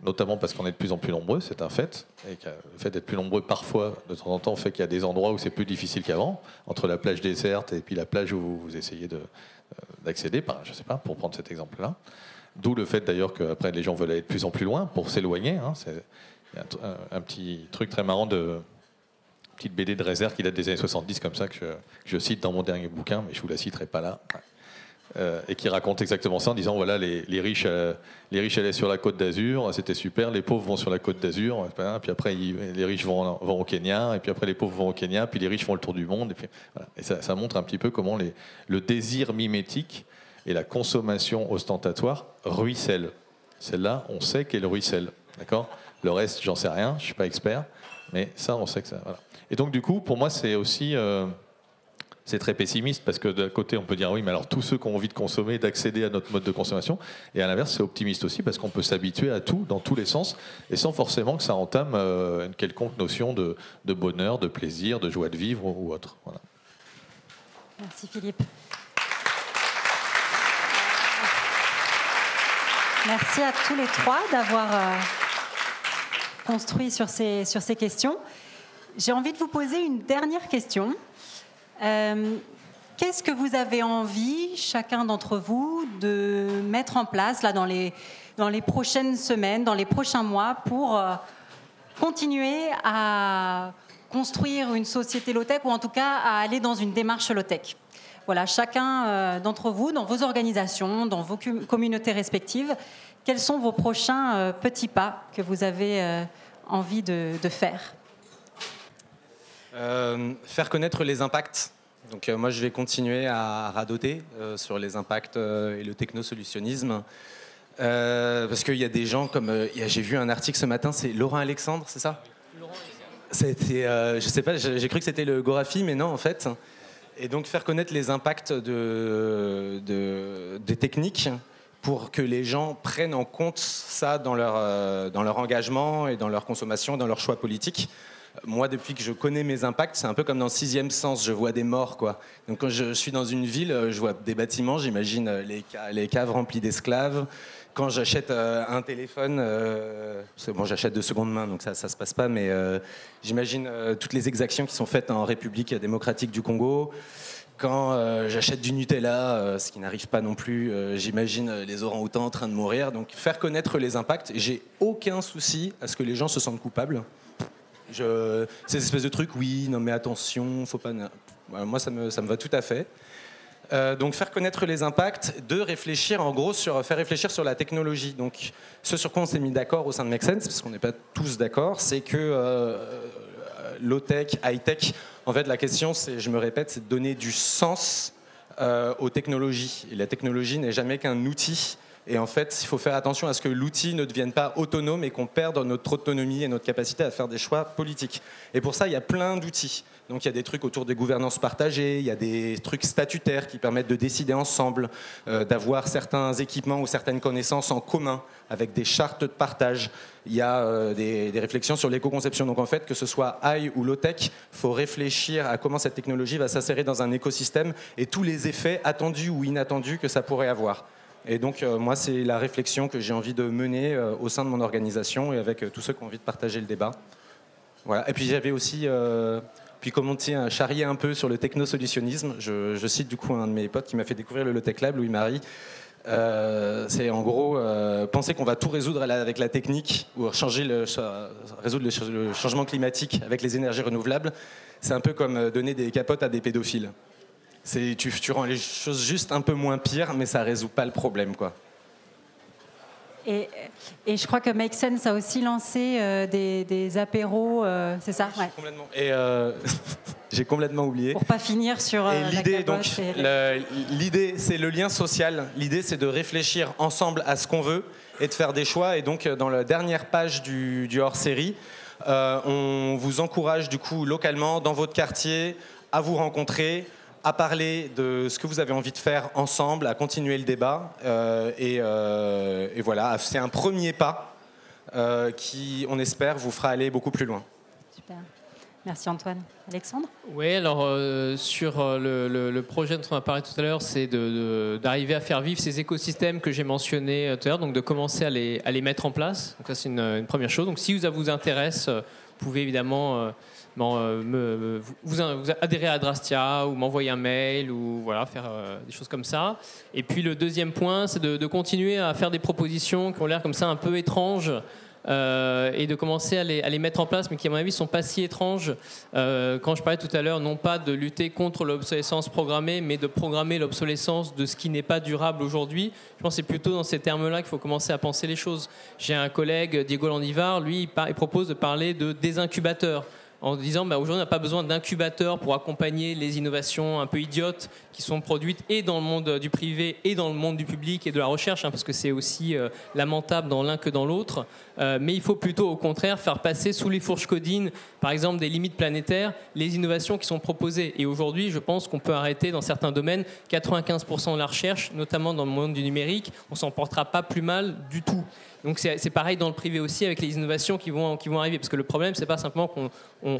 notamment parce qu'on est de plus en plus nombreux, c'est un fait. Et le fait d'être plus nombreux, parfois, de temps en temps, fait qu'il y a des endroits où c'est plus difficile qu'avant, entre la plage déserte et puis la plage où vous essayez euh, d'accéder, je sais pas, pour prendre cet exemple-là. D'où le fait d'ailleurs qu'après les gens veulent aller de plus en plus loin pour s'éloigner. Hein. C'est un petit truc très marrant de petite BD de réserve qui date des années 70 comme ça que je, cite dans mon dernier bouquin, mais je vous la citerai pas là. Euh, et qui raconte exactement ça en disant voilà les, riches euh, les riches allaient sur la côte d'Azur c'était super les pauvres vont sur la côte d'Azur hein, puis après les riches vont, au Kenya et puis après les pauvres vont au Kenya puis les riches font le tour du monde et puis voilà. et ça, montre un petit peu comment le désir mimétique et la consommation ostentatoire ruissellent celle-là on sait qu'elle ruisselle d'accord? Le reste j'en sais rien je suis pas expert mais ça on sait que ça voilà. Et donc du coup pour moi c'est aussi euh, très pessimiste parce que d'un côté, on peut dire oui, mais alors tous ceux qui ont envie de consommer, d'accéder à notre mode de consommation, et à l'inverse, c'est optimiste aussi parce qu'on peut s'habituer à tout dans tous les sens et sans forcément que ça entame euh, une quelconque notion de, bonheur, de plaisir, de joie de vivre ou, autre. Merci Philippe. Merci à tous les trois d'avoir euh, construit sur ces, sur ces questions. J'ai envie de vous poser une dernière question. Euh, Qu'est-ce que vous avez envie, chacun d'entre vous, de mettre en place là, dans, les, dans les prochaines semaines, dans les prochains mois, pour euh, continuer à construire une société low-tech ou en tout cas à aller dans une démarche low-tech? Voilà, chacun euh, d'entre vous, dans vos organisations, dans vos communautés respectives, quels sont vos prochains petits pas que vous avez envie de faire? Euh, faire connaître les impacts. Donc euh, moi, je vais continuer à radoter euh, sur les impacts et le technosolutionnisme. Parce qu'il y a des gens comme... J'ai vu un article ce matin, c'est Laurent Alexandre, c'est ça? C'était, je sais pas, j'ai cru que c'était le Gorafi, mais non en fait. Et donc faire connaître les impacts de, de- des techniques pour que les gens prennent en compte ça dans leur, dans leur engagement et dans leur consommation, dans leur choix politique. Moi, depuis que je connais mes impacts, c'est un peu comme dans Sixième Sens, je vois des morts. Donc quand je suis dans une ville, euh, je vois des bâtiments, j'imagine euh, les, ca- les caves remplies d'esclaves. Quand j'achète euh, un téléphone, bon, j'achète de seconde main, donc ça, ça se passe pas, mais j'imagine toutes les exactions qui sont faites en République démocratique du Congo. Quand j'achète du Nutella, ce qui n'arrive pas non plus, j'imagine les orang-outans en train de mourir. Donc faire connaître les impacts, j'ai aucun souci à ce que les gens se sentent coupables. Ces espèces de trucs, oui, non mais attention, faut pas. Moi, ça me, ça me va tout à fait. Euh, donc faire connaître les impacts, de réfléchir en gros sur faire réfléchir sur la technologie. Donc ce sur quoi on s'est mis d'accord au sein de Make Sense, parce qu'on n'est pas tous d'accord, c'est que euh, low tech, high tech, en fait la question, c'est, je me répète, c'est de donner du sens euh, aux technologies. Et la technologie n'est jamais qu'un outil. Et en fait, il faut faire attention à ce que l'outil ne devienne pas autonome et qu'on perde notre autonomie et notre capacité à faire des choix politiques. Et pour ça, il y a plein d'outils. Donc il y a des trucs autour des gouvernances partagées, il y a des trucs statutaires qui permettent de décider ensemble, euh, d'avoir certains équipements ou certaines connaissances en commun avec des chartes de partage. Il y a euh, des, réflexions sur l'éco-conception. Donc en fait, que ce soit high ou low-tech, il faut réfléchir à comment cette technologie va s'insérer dans un écosystème et tous les effets attendus ou inattendus que ça pourrait avoir. Et donc, euh, moi, c'est la réflexion que j'ai envie de mener euh, au sein de mon organisation et avec euh, tous ceux qui ont envie de partager le débat. Voilà. Et puis, j'avais aussi, puis commenté, un charrier un peu sur le technosolutionnisme. Je, je cite du coup un de mes potes qui m'a fait découvrir le Tech Lab, Louis-Marie. C'est en gros penser qu'on va tout résoudre avec la technique ou changer résoudre le, ch- le changement climatique avec les énergies renouvelables. C'est un peu comme donner des capotes à des pédophiles. C'est tu, tu rends les choses juste un peu moins pires, mais ça résout pas le problème, quoi. Et, et je crois que Make Sense a aussi lancé euh, des, des apéros, euh, c'est ça? Ouais. Complètement. Et euh, *laughs* j'ai complètement oublié. Pour pas finir sur Et l'idée, donc, caboche et- le- l'idée, c'est le lien social. L'idée, c'est de réfléchir ensemble à ce qu'on veut et de faire des choix. Et donc, dans la dernière page du, du hors-série, on vous encourage du coup localement dans votre quartier à vous rencontrer, à parler de ce que vous avez envie de faire ensemble, à continuer le débat. Euh, et, euh, et voilà, c'est un premier pas euh, qui, on espère, vous fera aller beaucoup plus loin. Super. Merci Antoine. Alexandre? Oui, alors euh, sur le, le- le projet dont on a parlé tout à l'heure, c'est de- de- d'arriver à faire vivre ces écosystèmes que j'ai mentionnés tout à l'heure, donc de commencer à les, à les mettre en place. Donc ça, c'est une, une première chose. Donc si ça vous intéresse, vous pouvez évidemment euh, vous, vous- adhérer à Drastia ou m'envoyer un mail ou voilà, faire euh, des choses comme ça. Et puis le deuxième point, c'est de, continuer à faire des propositions qui ont l'air comme ça un peu étranges. euh, et de commencer à les, mettre en place, mais qui à mon avis sont pas si étranges. Quand je parlais tout à l'heure, non pas de lutter contre l'obsolescence programmée, mais de programmer l'obsolescence de ce qui n'est pas durable aujourd'hui. Je pense que c'est plutôt dans ces termes-là qu'il faut commencer à penser les choses. J'ai un collègue, Diego Landivar, lui, il, propose de parler de désincubateurs en disant bah, aujourd'hui on n'a pas besoin d'incubateurs pour accompagner les innovations un peu idiotes qui sont produites et dans le monde du privé et dans le monde du public et de la recherche, hein, parce que c'est aussi euh, lamentable dans l'un que dans l'autre. Euh, mais il faut plutôt au contraire faire passer sous les fourches codines, par exemple des limites planétaires, les innovations qui sont proposées. Et aujourd'hui, je pense qu'on peut arrêter dans certains domaines 95% de la recherche, notamment dans le monde du numérique, on s'en portera pas plus mal du tout. Donc c'est pareil dans le privé aussi avec les innovations qui vont, qui vont arriver. Parce que le problème, c'est pas simplement qu'on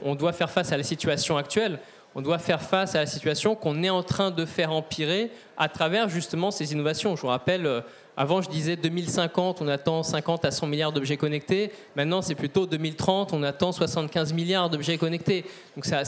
on- doit faire face à la situation actuelle, on doit faire face à la situation qu'on est en train de faire empirer à travers justement ces innovations. Je vous rappelle, euh, avant je disais 2050, on attend 50 à 100 milliards d'objets connectés. Maintenant, c'est plutôt 2030, on attend 75 milliards d'objets connectés. Donc ça,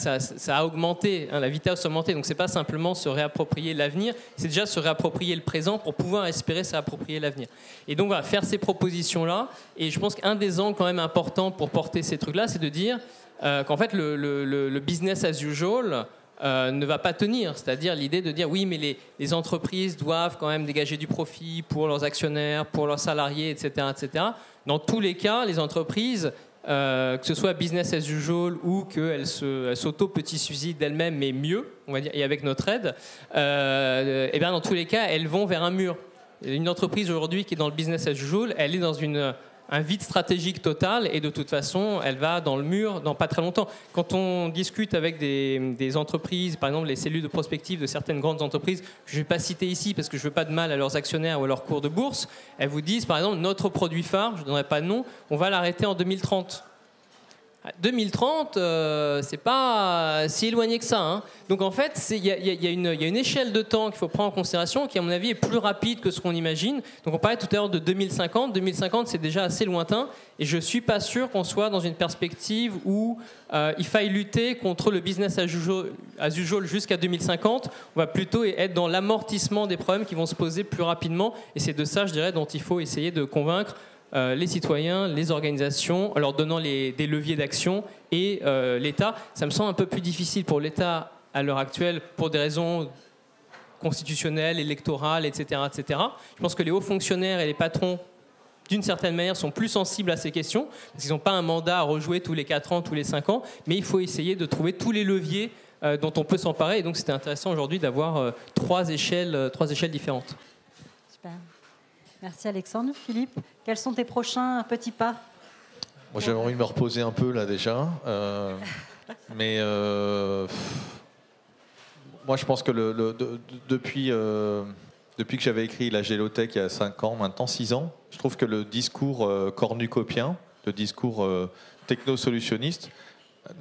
a augmenté, hein, la vitesse a augmenté. Donc c'est pas simplement se réapproprier l'avenir, c'est déjà se réapproprier le présent pour pouvoir espérer se réapproprier l'avenir. Et donc voilà, faire ces propositions-là. Et je pense qu'un des angles quand même importants pour porter ces trucs-là, c'est de dire euh, qu'en fait le business as usual euh, ne va pas tenir. C'est-à-dire l'idée de dire oui, mais les, entreprises doivent quand même dégager du profit pour leurs actionnaires, pour leurs salariés, etc. etc. Dans tous les cas, les entreprises, euh, que ce soit business as usual ou qu'elles s'auto-petit-suicident d'elles-mêmes, mais mieux, on va dire, et avec notre aide, euh, eh bien dans tous les cas, elles vont vers un mur. Une entreprise aujourd'hui qui est dans le business as usual, elle est dans une, un vide stratégique total et de toute façon, elle va dans le mur dans pas très longtemps. Quand on discute avec des, entreprises, par exemple les cellules de prospective de certaines grandes entreprises, je ne vais pas citer ici parce que je veux pas de mal à leurs actionnaires ou à leur cours de bourse, elles vous disent par exemple notre produit phare, je ne donnerai pas de nom, on va l'arrêter en 2030. 2030, euh, c'est pas si éloigné que ça. hein. Donc en fait, il y, a- une- échelle de temps qu'il faut prendre en considération qui, à mon avis, est plus rapide que ce qu'on imagine. Donc on parlait tout à l'heure de 2050. 2050, c'est déjà assez lointain. Et je suis pas sûr qu'on soit dans une perspective où euh, il faille lutter contre le business as usual jusqu'à 2050. On va plutôt être dans l'amortissement des problèmes qui vont se poser plus rapidement. Et c'est de ça, je dirais, dont il faut essayer de convaincre euh, les citoyens, les organisations, en leur donnant des leviers d'action et euh, l'État. Ça me semble un peu plus difficile pour l'État à l'heure actuelle pour des raisons constitutionnelles, électorales, etc., etc. Je pense que les hauts fonctionnaires et les patrons, d'une certaine manière, sont plus sensibles à ces questions, parce qu'ils n'ont pas un mandat à rejouer tous les 4 ans, tous les 5 ans, mais il faut essayer de trouver tous les leviers euh, dont on peut s'emparer. Et donc c'était intéressant aujourd'hui d'avoir trois, échelles, trois échelles différentes. Super. Merci Alexandre. Philippe, quels sont tes prochains petits pas? Moi, j'avais envie de me reposer un peu là déjà. Euh, *laughs* mais euh, moi, je pense que le, le- de- de- depuis, euh, depuis que j'avais écrit la Gélotech il y a 5 ans, maintenant 6 ans, je trouve que le discours cornucopien, le discours techno-solutionniste,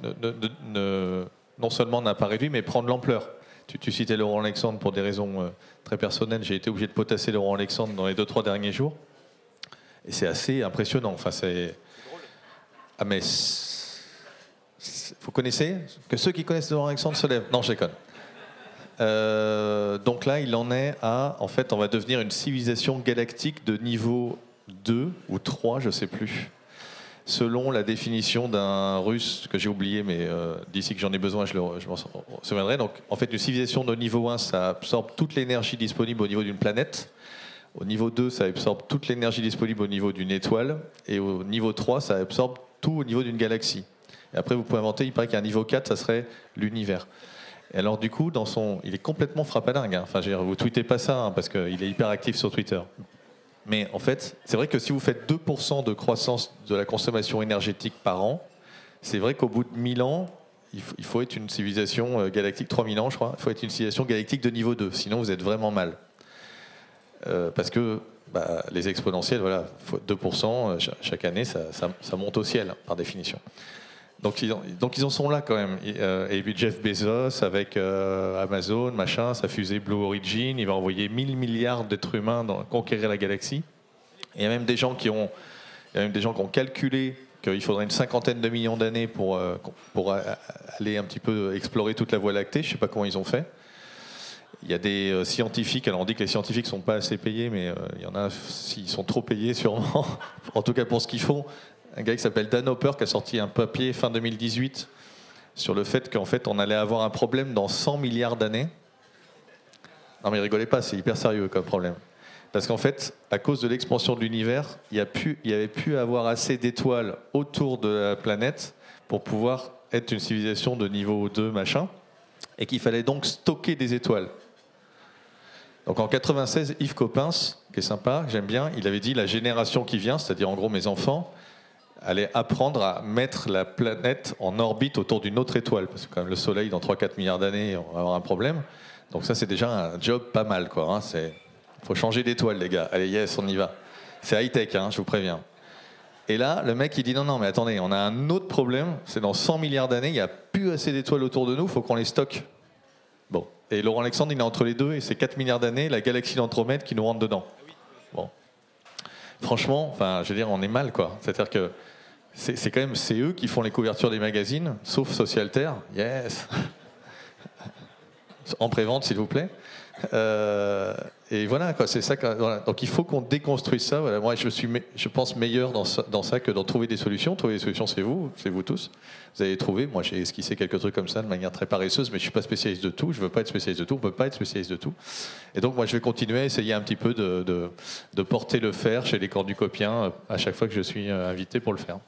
ne- ne- ne- ne- non seulement n'a pas réduit, mais prend de l'ampleur. Tu, citais Laurent Alexandre pour des raisons euh, très personnelles. J'ai été obligé de potasser Laurent Alexandre dans les 2-3 derniers jours. Et c'est assez impressionnant. Enfin, c'est. Ah, mais. Vous connaissez? Que ceux qui connaissent Laurent Alexandre se lèvent. Non, je déconne. Euh, donc là, il en est à. En fait, on va devenir une civilisation galactique de niveau 2 ou 3, je sais plus. Selon la définition d'un russe que j'ai oublié, mais euh, d'ici que j'en ai besoin, je, je m'en souviendrai. Donc, en fait, une civilisation de niveau 1, ça absorbe toute l'énergie disponible au niveau d'une planète. Au niveau 2, ça absorbe toute l'énergie disponible au niveau d'une étoile. Et au niveau 3, ça absorbe tout au niveau d'une galaxie. Et après, vous pouvez inventer, il paraît qu'un niveau 4, ça serait l'univers. Et alors, du coup, dans son, il est complètement frappadingue. hein. Enfin, je veux dire, vous tweetez pas ça, hein, parce qu'il est hyper actif sur Twitter. Mais en fait, c'est vrai que si vous faites 2% de croissance de la consommation énergétique par an, c'est vrai qu'au bout de 1000 ans, il faut, être une civilisation euh, galactique, 3000 ans je crois, il faut être une civilisation galactique de niveau 2, sinon vous êtes vraiment mal. Euh, parce que bah, les exponentielles, voilà, faut 2%, euh, cha- chaque année, ça monte au ciel, par définition. Donc ils, en, sont là quand même. Et, euh, puis Jeff Bezos avec euh, Amazon, machin, sa fusée Blue Origin, il va envoyer 1000 milliards d'êtres humains dans, conquérir la galaxie. Et il y a même des gens qui ont, calculé qu'il faudrait une cinquantaine de millions d'années pour, euh, aller un petit peu explorer toute la Voie lactée. Je ne sais pas comment ils ont fait. Il y a des scientifiques, alors on dit que les scientifiques ne sont pas assez payés, mais il y en a, s'ils sont trop payés sûrement, *laughs* en tout cas pour ce qu'ils font. Un gars qui s'appelle Dan Hopper qui a sorti un papier fin 2018 sur le fait qu'en fait on allait avoir un problème dans 100 milliards d'années. Non mais rigolez pas, c'est hyper sérieux comme problème. Parce qu'en fait, à cause de l'expansion de l'univers, il y, y avait pu avoir assez d'étoiles autour de la planète pour pouvoir être une civilisation de niveau 2, machin, et qu'il fallait donc stocker des étoiles. Donc en 96, Yves Coppens, qui est sympa, j'aime bien, il avait dit la génération qui vient, c'est-à-dire en gros mes enfants, allait apprendre à mettre la planète en orbite autour d'une autre étoile. Parce que quand même le Soleil, dans 3-4 milliards d'années, on va avoir un problème. Donc ça, c'est déjà un job pas mal. quoi. hein. C'est faut changer d'étoile, les gars. Allez, yes, on y va. C'est high-tech, hein, je vous préviens. Et là, le mec, il dit non, non, mais attendez, on a un autre problème. C'est dans 100 milliards d'années, il n'y a plus assez d'étoiles autour de nous, il faut qu'on les stocke. Bon. Et Laurent Alexandre, il est entre les deux, et c'est 4 milliards d'années, la galaxie d'Andromède qui nous rentre dedans. Bon. Franchement, enfin, je veux dire, on est mal, quoi. C'est-à-dire que c'est quand même, c'est eux qui font les couvertures des magazines, sauf Socialterre. Yes. *laughs* En prévente, s'il vous plaît. Euh, et voilà, c'est ça. Donc il faut qu'on déconstruise ça. Moi, je suis, je pense meilleur dans ça, dans ça que dans trouver des solutions. Trouver des solutions, c'est vous, c'est vous tous. Vous avez trouvé. Moi, j'ai esquissé quelques trucs comme ça de manière très paresseuse, mais je suis pas spécialiste de tout. Je veux pas être spécialiste de tout. On peut pas être spécialiste de tout. Et donc, moi, je vais continuer à essayer un petit peu de, de, porter le fer chez les cornucopiens euh, à chaque fois que je suis euh, invité pour le faire.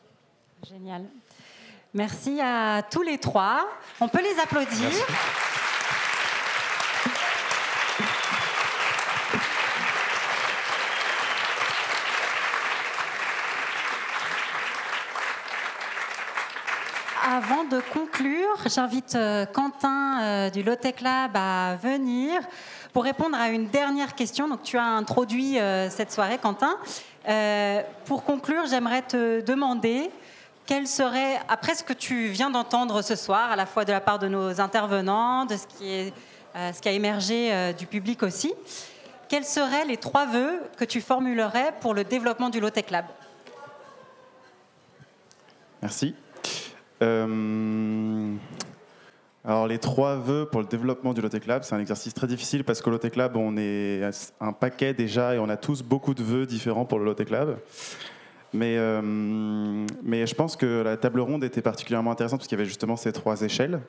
Génial. Merci à tous les trois. On peut les applaudir. Avant de conclure, j'invite euh, Quentin euh, du Lotec Lab à venir pour répondre à une dernière question. Donc, tu as introduit euh, cette soirée, Quentin. Pour conclure, j'aimerais te demander quel serait, après ce que tu viens d'entendre ce soir, à la fois de la part de nos intervenants, de ce qui, est, euh, ce qui a émergé euh, du public aussi, quels seraient les trois vœux que tu formulerais pour le développement du Lotec Lab? Merci. Euh, alors les trois vœux pour le développement du Lotec Lab, c'est un exercice très difficile parce qu'au Lotec Lab, on est un paquet déjà et on a tous beaucoup de vœux différents pour le Lotec Lab. Mais, euh, mais je pense que la table ronde était particulièrement intéressante parce qu'il y avait justement ces trois échelles.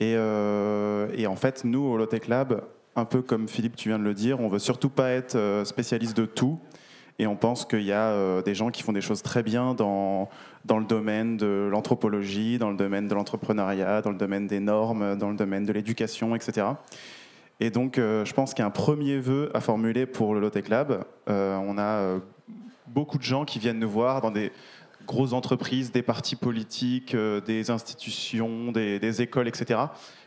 Et, euh, et en fait, nous, au Lotec Lab, un peu comme Philippe, tu viens de le dire, on veut surtout pas être euh, spécialiste de tout. Et on pense qu'il y a des gens qui font des choses très bien dans, dans le domaine de l'anthropologie, dans le domaine de l'entrepreneuriat, dans le domaine des normes, dans le domaine de l'éducation, etc. Et donc, je pense qu'il y a un premier vœu à formuler pour le Lotec Lab. On a beaucoup de gens qui viennent nous voir dans des grosses entreprises, des partis politiques, euh, des institutions, des, écoles, etc.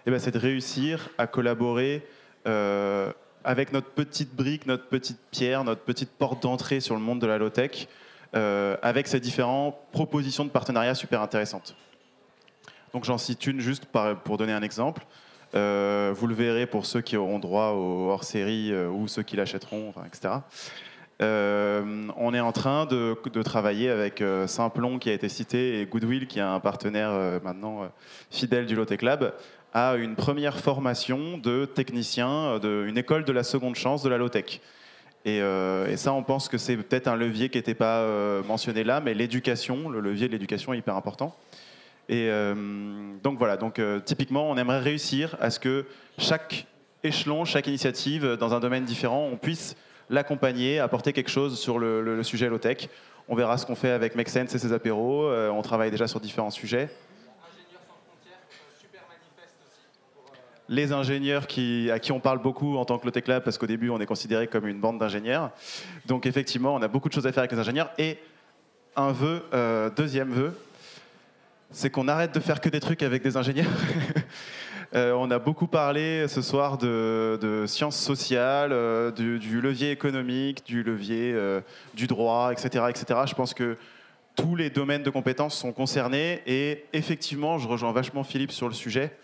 Et ben, c'est de réussir à collaborer euh, avec notre petite brique, notre petite pierre, notre petite porte d'entrée sur le monde de la low-tech, euh, avec ces différentes propositions de partenariat super intéressantes. Donc j'en cite une juste pour donner un exemple. Vous le verrez pour ceux qui auront droit au hors-série ou ceux qui l'achèteront, etc. Euh, on est en train de, travailler avec euh, Simplon qui a été cité et Goodwill qui est un partenaire euh, maintenant euh, fidèle du Lotec Lab à une première formation de techniciens d'une école de la seconde chance de la Lotec. Et, et ça, on pense que c'est peut-être un levier qui n'était pas mentionné là, mais l'éducation, le levier de l'éducation est hyper important. Et donc voilà, donc typiquement, on aimerait réussir à ce que chaque échelon, chaque initiative dans un domaine différent, on puisse l'accompagner, apporter quelque chose sur le, sujet low-tech. On verra ce qu'on fait avec Make et ses apéros. Euh, on travaille déjà sur différents sujets. les ingénieurs qui, à qui on parle beaucoup en tant que Lotec Lab, parce qu'au début, on est considéré comme une bande d'ingénieurs. Donc, effectivement, on a beaucoup de choses à faire avec les ingénieurs. Et un vœu, euh, deuxième vœu, c'est qu'on arrête de faire que des trucs avec des ingénieurs. *laughs* Euh, on a beaucoup parlé ce soir de, sciences sociales, euh, du, levier économique, du levier euh, du droit, etc., etc. Je pense que tous les domaines de compétences sont concernés. Et effectivement, je rejoins vachement Philippe sur le sujet.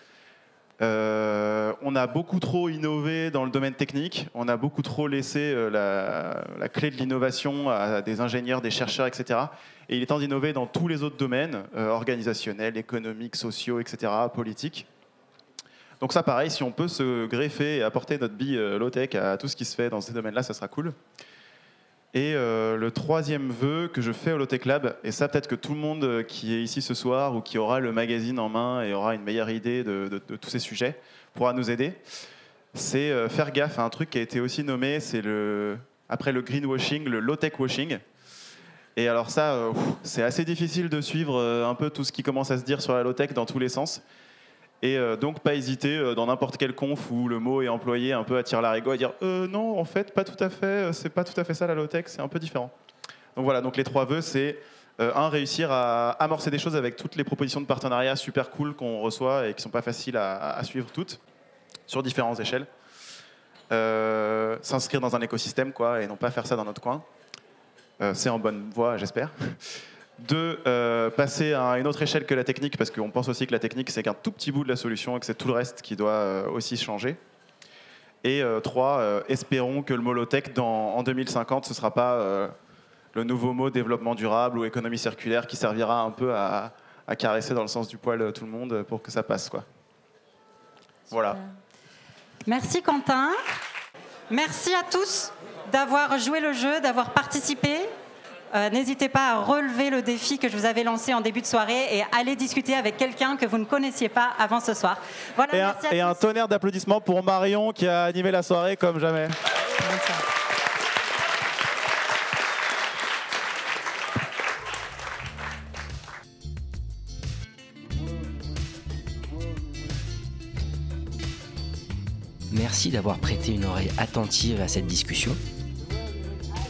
On a beaucoup trop innové dans le domaine technique, on a beaucoup trop laissé la, clé de l'innovation à des ingénieurs, des chercheurs, etc. Et il est temps d'innover dans tous les autres domaines, organisationnels, économiques, sociaux, etc., politiques. Donc ça, pareil, si on peut se greffer et apporter notre bille euh, low-tech à tout ce qui se fait dans ces domaines-là, ça sera cool. Et euh, le troisième vœu que je fais au Low-Tech Lab, et ça peut-être que tout le monde qui est ici ce soir ou qui aura le magazine en main et aura une meilleure idée de, tous ces sujets pourra nous aider, c'est euh, faire gaffe à un truc qui a été aussi nommé, c'est le après le greenwashing, le low-tech washing. Et alors ça, euh, c'est assez difficile de suivre euh, un peu tout ce qui commence à se dire sur la low-tech dans tous les sens. Et euh, donc pas hésiter euh, dans n'importe quel conf où le mot est employé un peu à tirer l'arigot à dire euh, non en fait pas tout à fait, euh, c'est pas tout à fait ça la low-tech, c'est un peu différent. Donc voilà, donc les trois vœux c'est euh, un réussir à amorcer des choses avec toutes les propositions de partenariat super cool qu'on reçoit et qui sont pas faciles à, suivre toutes sur différentes échelles. S'inscrire dans un écosystème quoi et non pas faire ça dans notre coin. C'est en bonne voie j'espère. Deux, euh, passer à une autre échelle que la technique, parce qu'on pense aussi que la technique, c'est qu'un tout petit bout de la solution et que c'est tout le reste qui doit euh, aussi changer. Et euh, trois, espérons que le mot low-tech, dans- en 2050, ce ne sera pas le nouveau mot développement durable ou économie circulaire qui servira un peu à, à caresser dans le sens du poil tout le monde pour que ça passe. Quoi. Voilà. Merci Quentin. Merci à tous d'avoir joué le jeu, d'avoir participé. Euh, N'hésitez pas à relever le défi que je vous avais lancé en début de soirée et aller discuter avec quelqu'un que vous ne connaissiez pas avant ce soir. Voilà, Et un, merci à et tous. un tonnerre d'applaudissements pour Marion qui a animé la soirée comme jamais. Merci d'avoir prêté une oreille attentive à cette discussion.